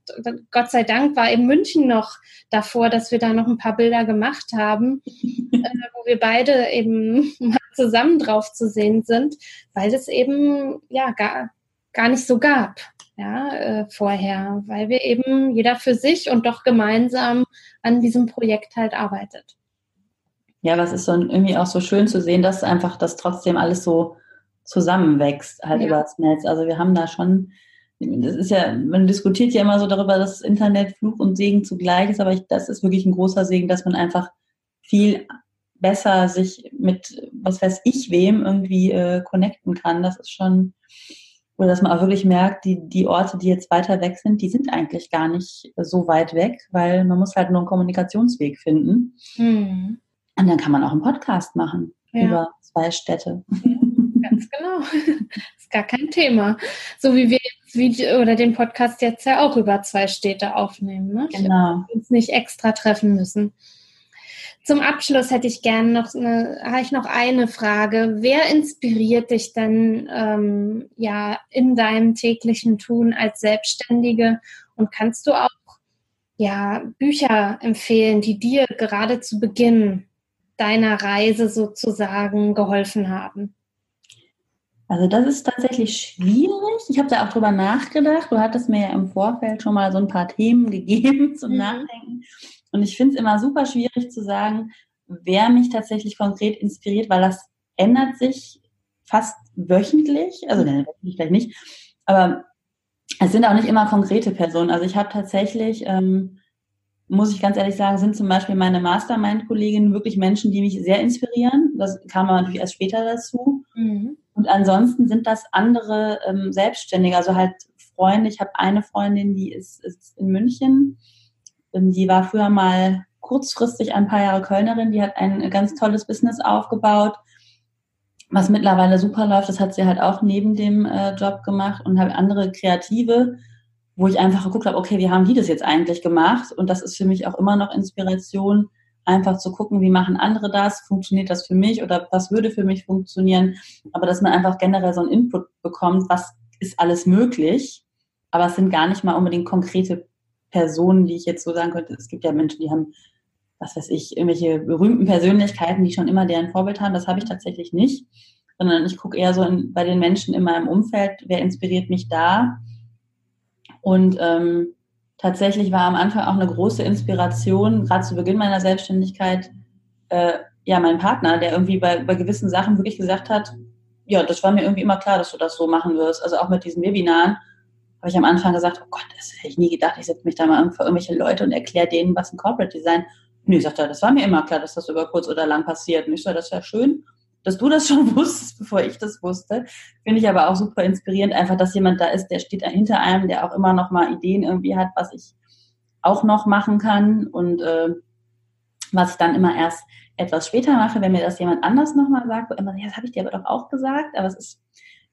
Gott sei Dank war eben München noch davor, dass wir da noch ein paar Bilder gemacht haben, äh, wo wir beide eben mal zusammen drauf zu sehen sind, weil es eben ja gar, gar nicht so gab. Ja, äh, vorher, weil wir eben jeder für sich und doch gemeinsam an diesem Projekt halt arbeitet ja, was ist so irgendwie auch so schön zu sehen, dass einfach das trotzdem alles so zusammenwächst, halt ja. über das Netz. Also wir haben da schon, das ist ja, man diskutiert ja immer so darüber, dass das Internet Fluch und Segen zugleich ist, aber ich, das ist wirklich ein großer Segen, dass man einfach viel besser sich mit, was weiß ich wem, irgendwie äh, connecten kann. Das ist schon, oder dass man auch wirklich merkt, die, die Orte, die jetzt weiter weg sind, die sind eigentlich gar nicht so weit weg, weil man muss halt nur einen Kommunikationsweg finden. Mhm. Und dann kann man auch einen Podcast machen ja. über zwei Städte. Ganz genau. Das ist gar kein Thema. So wie wir jetzt Video oder den Podcast jetzt ja auch über zwei Städte aufnehmen. Ne? Genau. Uns nicht extra treffen müssen. Zum Abschluss hätte ich gerne noch eine, habe ich noch eine Frage. Wer inspiriert dich denn ähm, ja in deinem täglichen Tun als Selbstständige? Und kannst du auch ja Bücher empfehlen, die dir gerade zu Beginn deiner Reise sozusagen geholfen haben? Also das ist tatsächlich schwierig. Ich habe da auch drüber nachgedacht. Du hattest mir ja im Vorfeld schon mal so ein paar Themen gegeben zum mhm. Nachdenken. Und ich finde es immer super schwierig zu sagen, wer mich tatsächlich konkret inspiriert, weil das ändert sich fast wöchentlich. Also ne, wöchentlich vielleicht nicht. Aber es sind auch nicht immer konkrete Personen. Also ich habe tatsächlich ähm, muss ich ganz ehrlich sagen, sind zum Beispiel meine Mastermind-Kolleginnen wirklich Menschen, die mich sehr inspirieren. Das kam aber natürlich erst später dazu. Mhm. Und ansonsten sind das andere ähm, Selbstständige, also halt Freunde. Ich habe eine Freundin, die ist, ist in München. Ähm, die war früher mal kurzfristig ein paar Jahre Kölnerin. Die hat ein ganz tolles Business aufgebaut, was mittlerweile super läuft. Das hat sie halt auch neben dem äh, Job gemacht und habe andere Kreative wo ich einfach geguckt habe, okay, wie haben die das jetzt eigentlich gemacht? Und das ist für mich auch immer noch Inspiration, einfach zu gucken, wie machen andere das? Funktioniert das für mich oder was würde für mich funktionieren? Aber dass man einfach generell so einen Input bekommt, was ist alles möglich? Aber es sind gar nicht mal unbedingt konkrete Personen, die ich jetzt so sagen könnte. Es gibt ja Menschen, die haben, was weiß ich, irgendwelche berühmten Persönlichkeiten, die schon immer deren Vorbild haben. Das habe ich tatsächlich nicht. Sondern ich gucke eher so in, bei den Menschen in meinem Umfeld, wer inspiriert mich da? Und ähm, tatsächlich war am Anfang auch eine große Inspiration, gerade zu Beginn meiner Selbstständigkeit, äh, ja, mein Partner, der irgendwie bei, bei gewissen Sachen wirklich gesagt hat, ja, das war mir irgendwie immer klar, dass du das so machen wirst. Also auch mit diesen Webinaren habe ich am Anfang gesagt, oh Gott, das hätte ich nie gedacht, ich setze mich da mal vor irgendwelche Leute und erkläre denen, was ein Corporate Design. Nee, sagt er, das war mir immer klar, dass das über kurz oder lang passiert. Und ich so, das wäre schön dass du das schon wusstest, bevor ich das wusste. Finde ich aber auch super inspirierend, einfach, dass jemand da ist, der steht hinter einem, der auch immer noch mal Ideen irgendwie hat, was ich auch noch machen kann und äh, was ich dann immer erst etwas später mache, wenn mir das jemand anders nochmal sagt, immer, ja, das habe ich dir aber doch auch gesagt, aber es ist,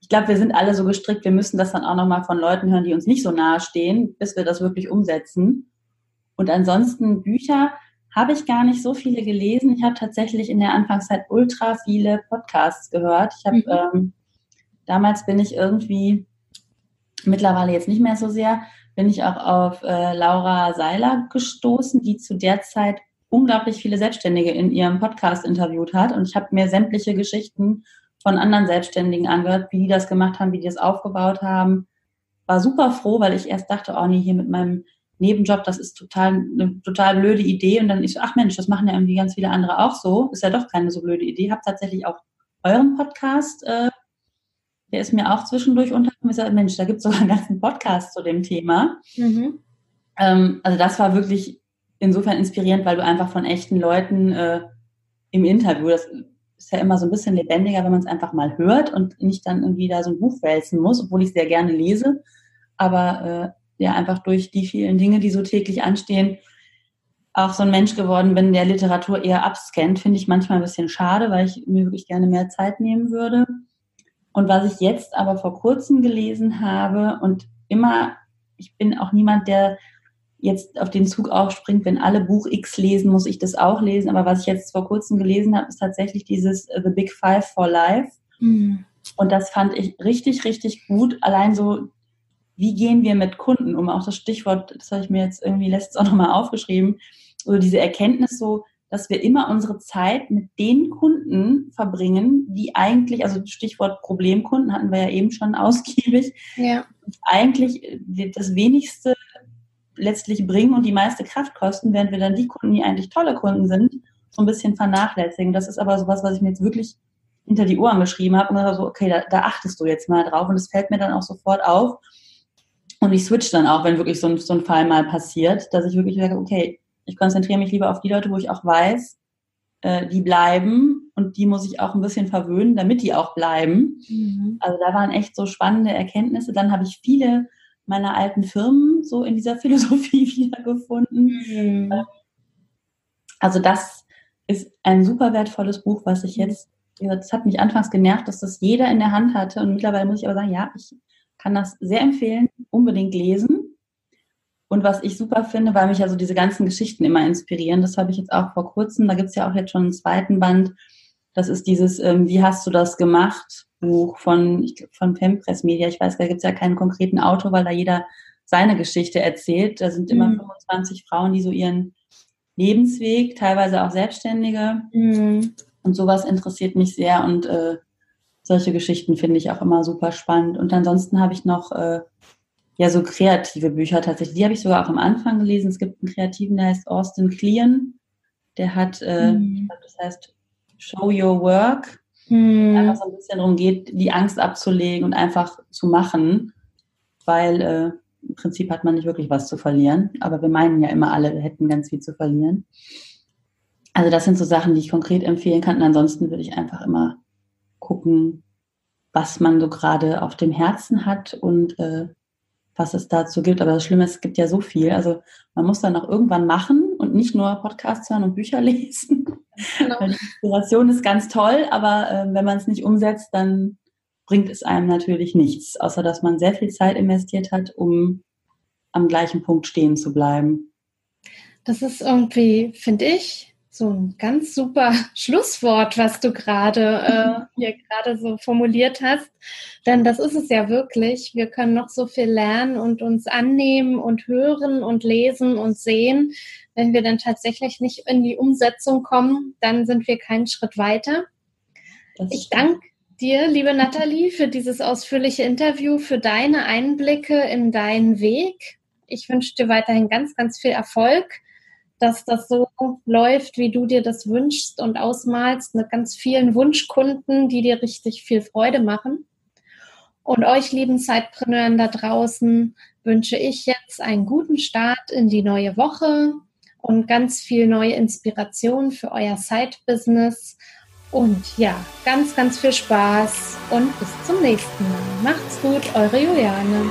ich glaube, wir sind alle so gestrickt, wir müssen das dann auch nochmal von Leuten hören, die uns nicht so nahe stehen, bis wir das wirklich umsetzen. Und ansonsten Bücher, habe ich gar nicht so viele gelesen. Ich habe tatsächlich in der Anfangszeit ultra viele Podcasts gehört. Ich habe mhm. ähm, damals bin ich irgendwie mittlerweile jetzt nicht mehr so sehr, bin ich auch auf äh, Laura Seiler gestoßen, die zu der Zeit unglaublich viele Selbstständige in ihrem Podcast interviewt hat. Und ich habe mir sämtliche Geschichten von anderen Selbstständigen angehört, wie die das gemacht haben, wie die das aufgebaut haben. War super froh, weil ich erst dachte, oh nee, hier mit meinem Nebenjob, das ist total eine total blöde Idee. Und dann ich so, ach Mensch, das machen ja irgendwie ganz viele andere auch so. Ist ja doch keine so blöde Idee. Hab tatsächlich auch euren Podcast, äh, der ist mir auch zwischendurch untergekommen. Ich gesagt, Mensch, da gibt es sogar einen ganzen Podcast zu dem Thema. Mhm. Ähm, also das war wirklich insofern inspirierend, weil du einfach von echten Leuten äh, im Interview, das ist ja immer so ein bisschen lebendiger, wenn man es einfach mal hört und nicht dann irgendwie da so ein Buch wälzen muss, obwohl ich sehr gerne lese. Aber äh, ja einfach durch die vielen Dinge, die so täglich anstehen, auch so ein Mensch geworden bin, der Literatur eher abscannt, finde ich manchmal ein bisschen schade, weil ich mir wirklich gerne mehr Zeit nehmen würde. Und was ich jetzt aber vor kurzem gelesen habe und immer, ich bin auch niemand, der jetzt auf den Zug aufspringt, wenn alle Buch X lesen, muss ich das auch lesen. Aber was ich jetzt vor kurzem gelesen habe, ist tatsächlich dieses äh, The Big Five for Life. Mhm. Und das fand ich richtig, richtig gut. Allein so wie gehen wir mit Kunden um? Auch das Stichwort, das habe ich mir jetzt irgendwie letztens auch nochmal aufgeschrieben, so diese Erkenntnis so, dass wir immer unsere Zeit mit den Kunden verbringen, die eigentlich, also Stichwort Problemkunden hatten wir ja eben schon ausgiebig, ja. eigentlich das wenigste letztlich bringen und die meiste Kraft kosten, während wir dann die Kunden, die eigentlich tolle Kunden sind, so ein bisschen vernachlässigen. Das ist aber sowas, was ich mir jetzt wirklich hinter die Ohren geschrieben habe und so, okay, da, da achtest du jetzt mal drauf und es fällt mir dann auch sofort auf. Und ich switch dann auch, wenn wirklich so ein, so ein Fall mal passiert, dass ich wirklich sage, okay, ich konzentriere mich lieber auf die Leute, wo ich auch weiß, äh, die bleiben und die muss ich auch ein bisschen verwöhnen, damit die auch bleiben. Mhm. Also da waren echt so spannende Erkenntnisse. Dann habe ich viele meiner alten Firmen so in dieser Philosophie wiedergefunden. Mhm. Also das ist ein super wertvolles Buch, was ich jetzt, das hat mich anfangs genervt, dass das jeder in der Hand hatte und mittlerweile muss ich aber sagen, ja, ich kann das sehr empfehlen, unbedingt lesen. Und was ich super finde, weil mich ja so diese ganzen Geschichten immer inspirieren, das habe ich jetzt auch vor kurzem, da gibt es ja auch jetzt schon einen zweiten Band, das ist dieses ähm, Wie hast du das gemacht? Buch von, von Fempress Media. Ich weiß, da gibt es ja keinen konkreten Autor, weil da jeder seine Geschichte erzählt. Da sind immer mhm. 25 Frauen, die so ihren Lebensweg, teilweise auch Selbstständige. Mhm. Und sowas interessiert mich sehr und äh, solche Geschichten finde ich auch immer super spannend. Und ansonsten habe ich noch äh, ja so kreative Bücher tatsächlich. Die habe ich sogar auch am Anfang gelesen. Es gibt einen Kreativen, der heißt Austin Kleon. Der hat, äh, mhm. ich glaube, das heißt Show Your Work. Mhm. Einfach so ein bisschen darum geht, die Angst abzulegen und einfach zu machen, weil äh, im Prinzip hat man nicht wirklich was zu verlieren. Aber wir meinen ja immer alle, wir hätten ganz viel zu verlieren. Also das sind so Sachen, die ich konkret empfehlen kann. Und ansonsten würde ich einfach immer gucken, was man so gerade auf dem Herzen hat und äh, was es dazu gibt. Aber das Schlimme ist, es gibt ja so viel. Also man muss dann auch irgendwann machen und nicht nur Podcasts hören und Bücher lesen. Genau. Die Inspiration ist ganz toll, aber äh, wenn man es nicht umsetzt, dann bringt es einem natürlich nichts, außer dass man sehr viel Zeit investiert hat, um am gleichen Punkt stehen zu bleiben. Das ist irgendwie, finde ich, so ein ganz super Schlusswort, was du gerade äh, hier gerade so formuliert hast. Denn das ist es ja wirklich. Wir können noch so viel lernen und uns annehmen und hören und lesen und sehen. Wenn wir dann tatsächlich nicht in die Umsetzung kommen, dann sind wir keinen Schritt weiter. ich danke dir, liebe Nathalie, für dieses ausführliche Interview, für deine Einblicke in deinen Weg. Ich wünsche dir weiterhin ganz, ganz viel Erfolg dass das so läuft, wie du dir das wünschst und ausmalst, mit ganz vielen Wunschkunden, die dir richtig viel Freude machen. Und euch lieben Zeitpreneuren da draußen wünsche ich jetzt einen guten Start in die neue Woche und ganz viel neue Inspiration für euer Side-Business. Und ja, ganz, ganz viel Spaß und bis zum nächsten Mal. Macht's gut, eure Juliane.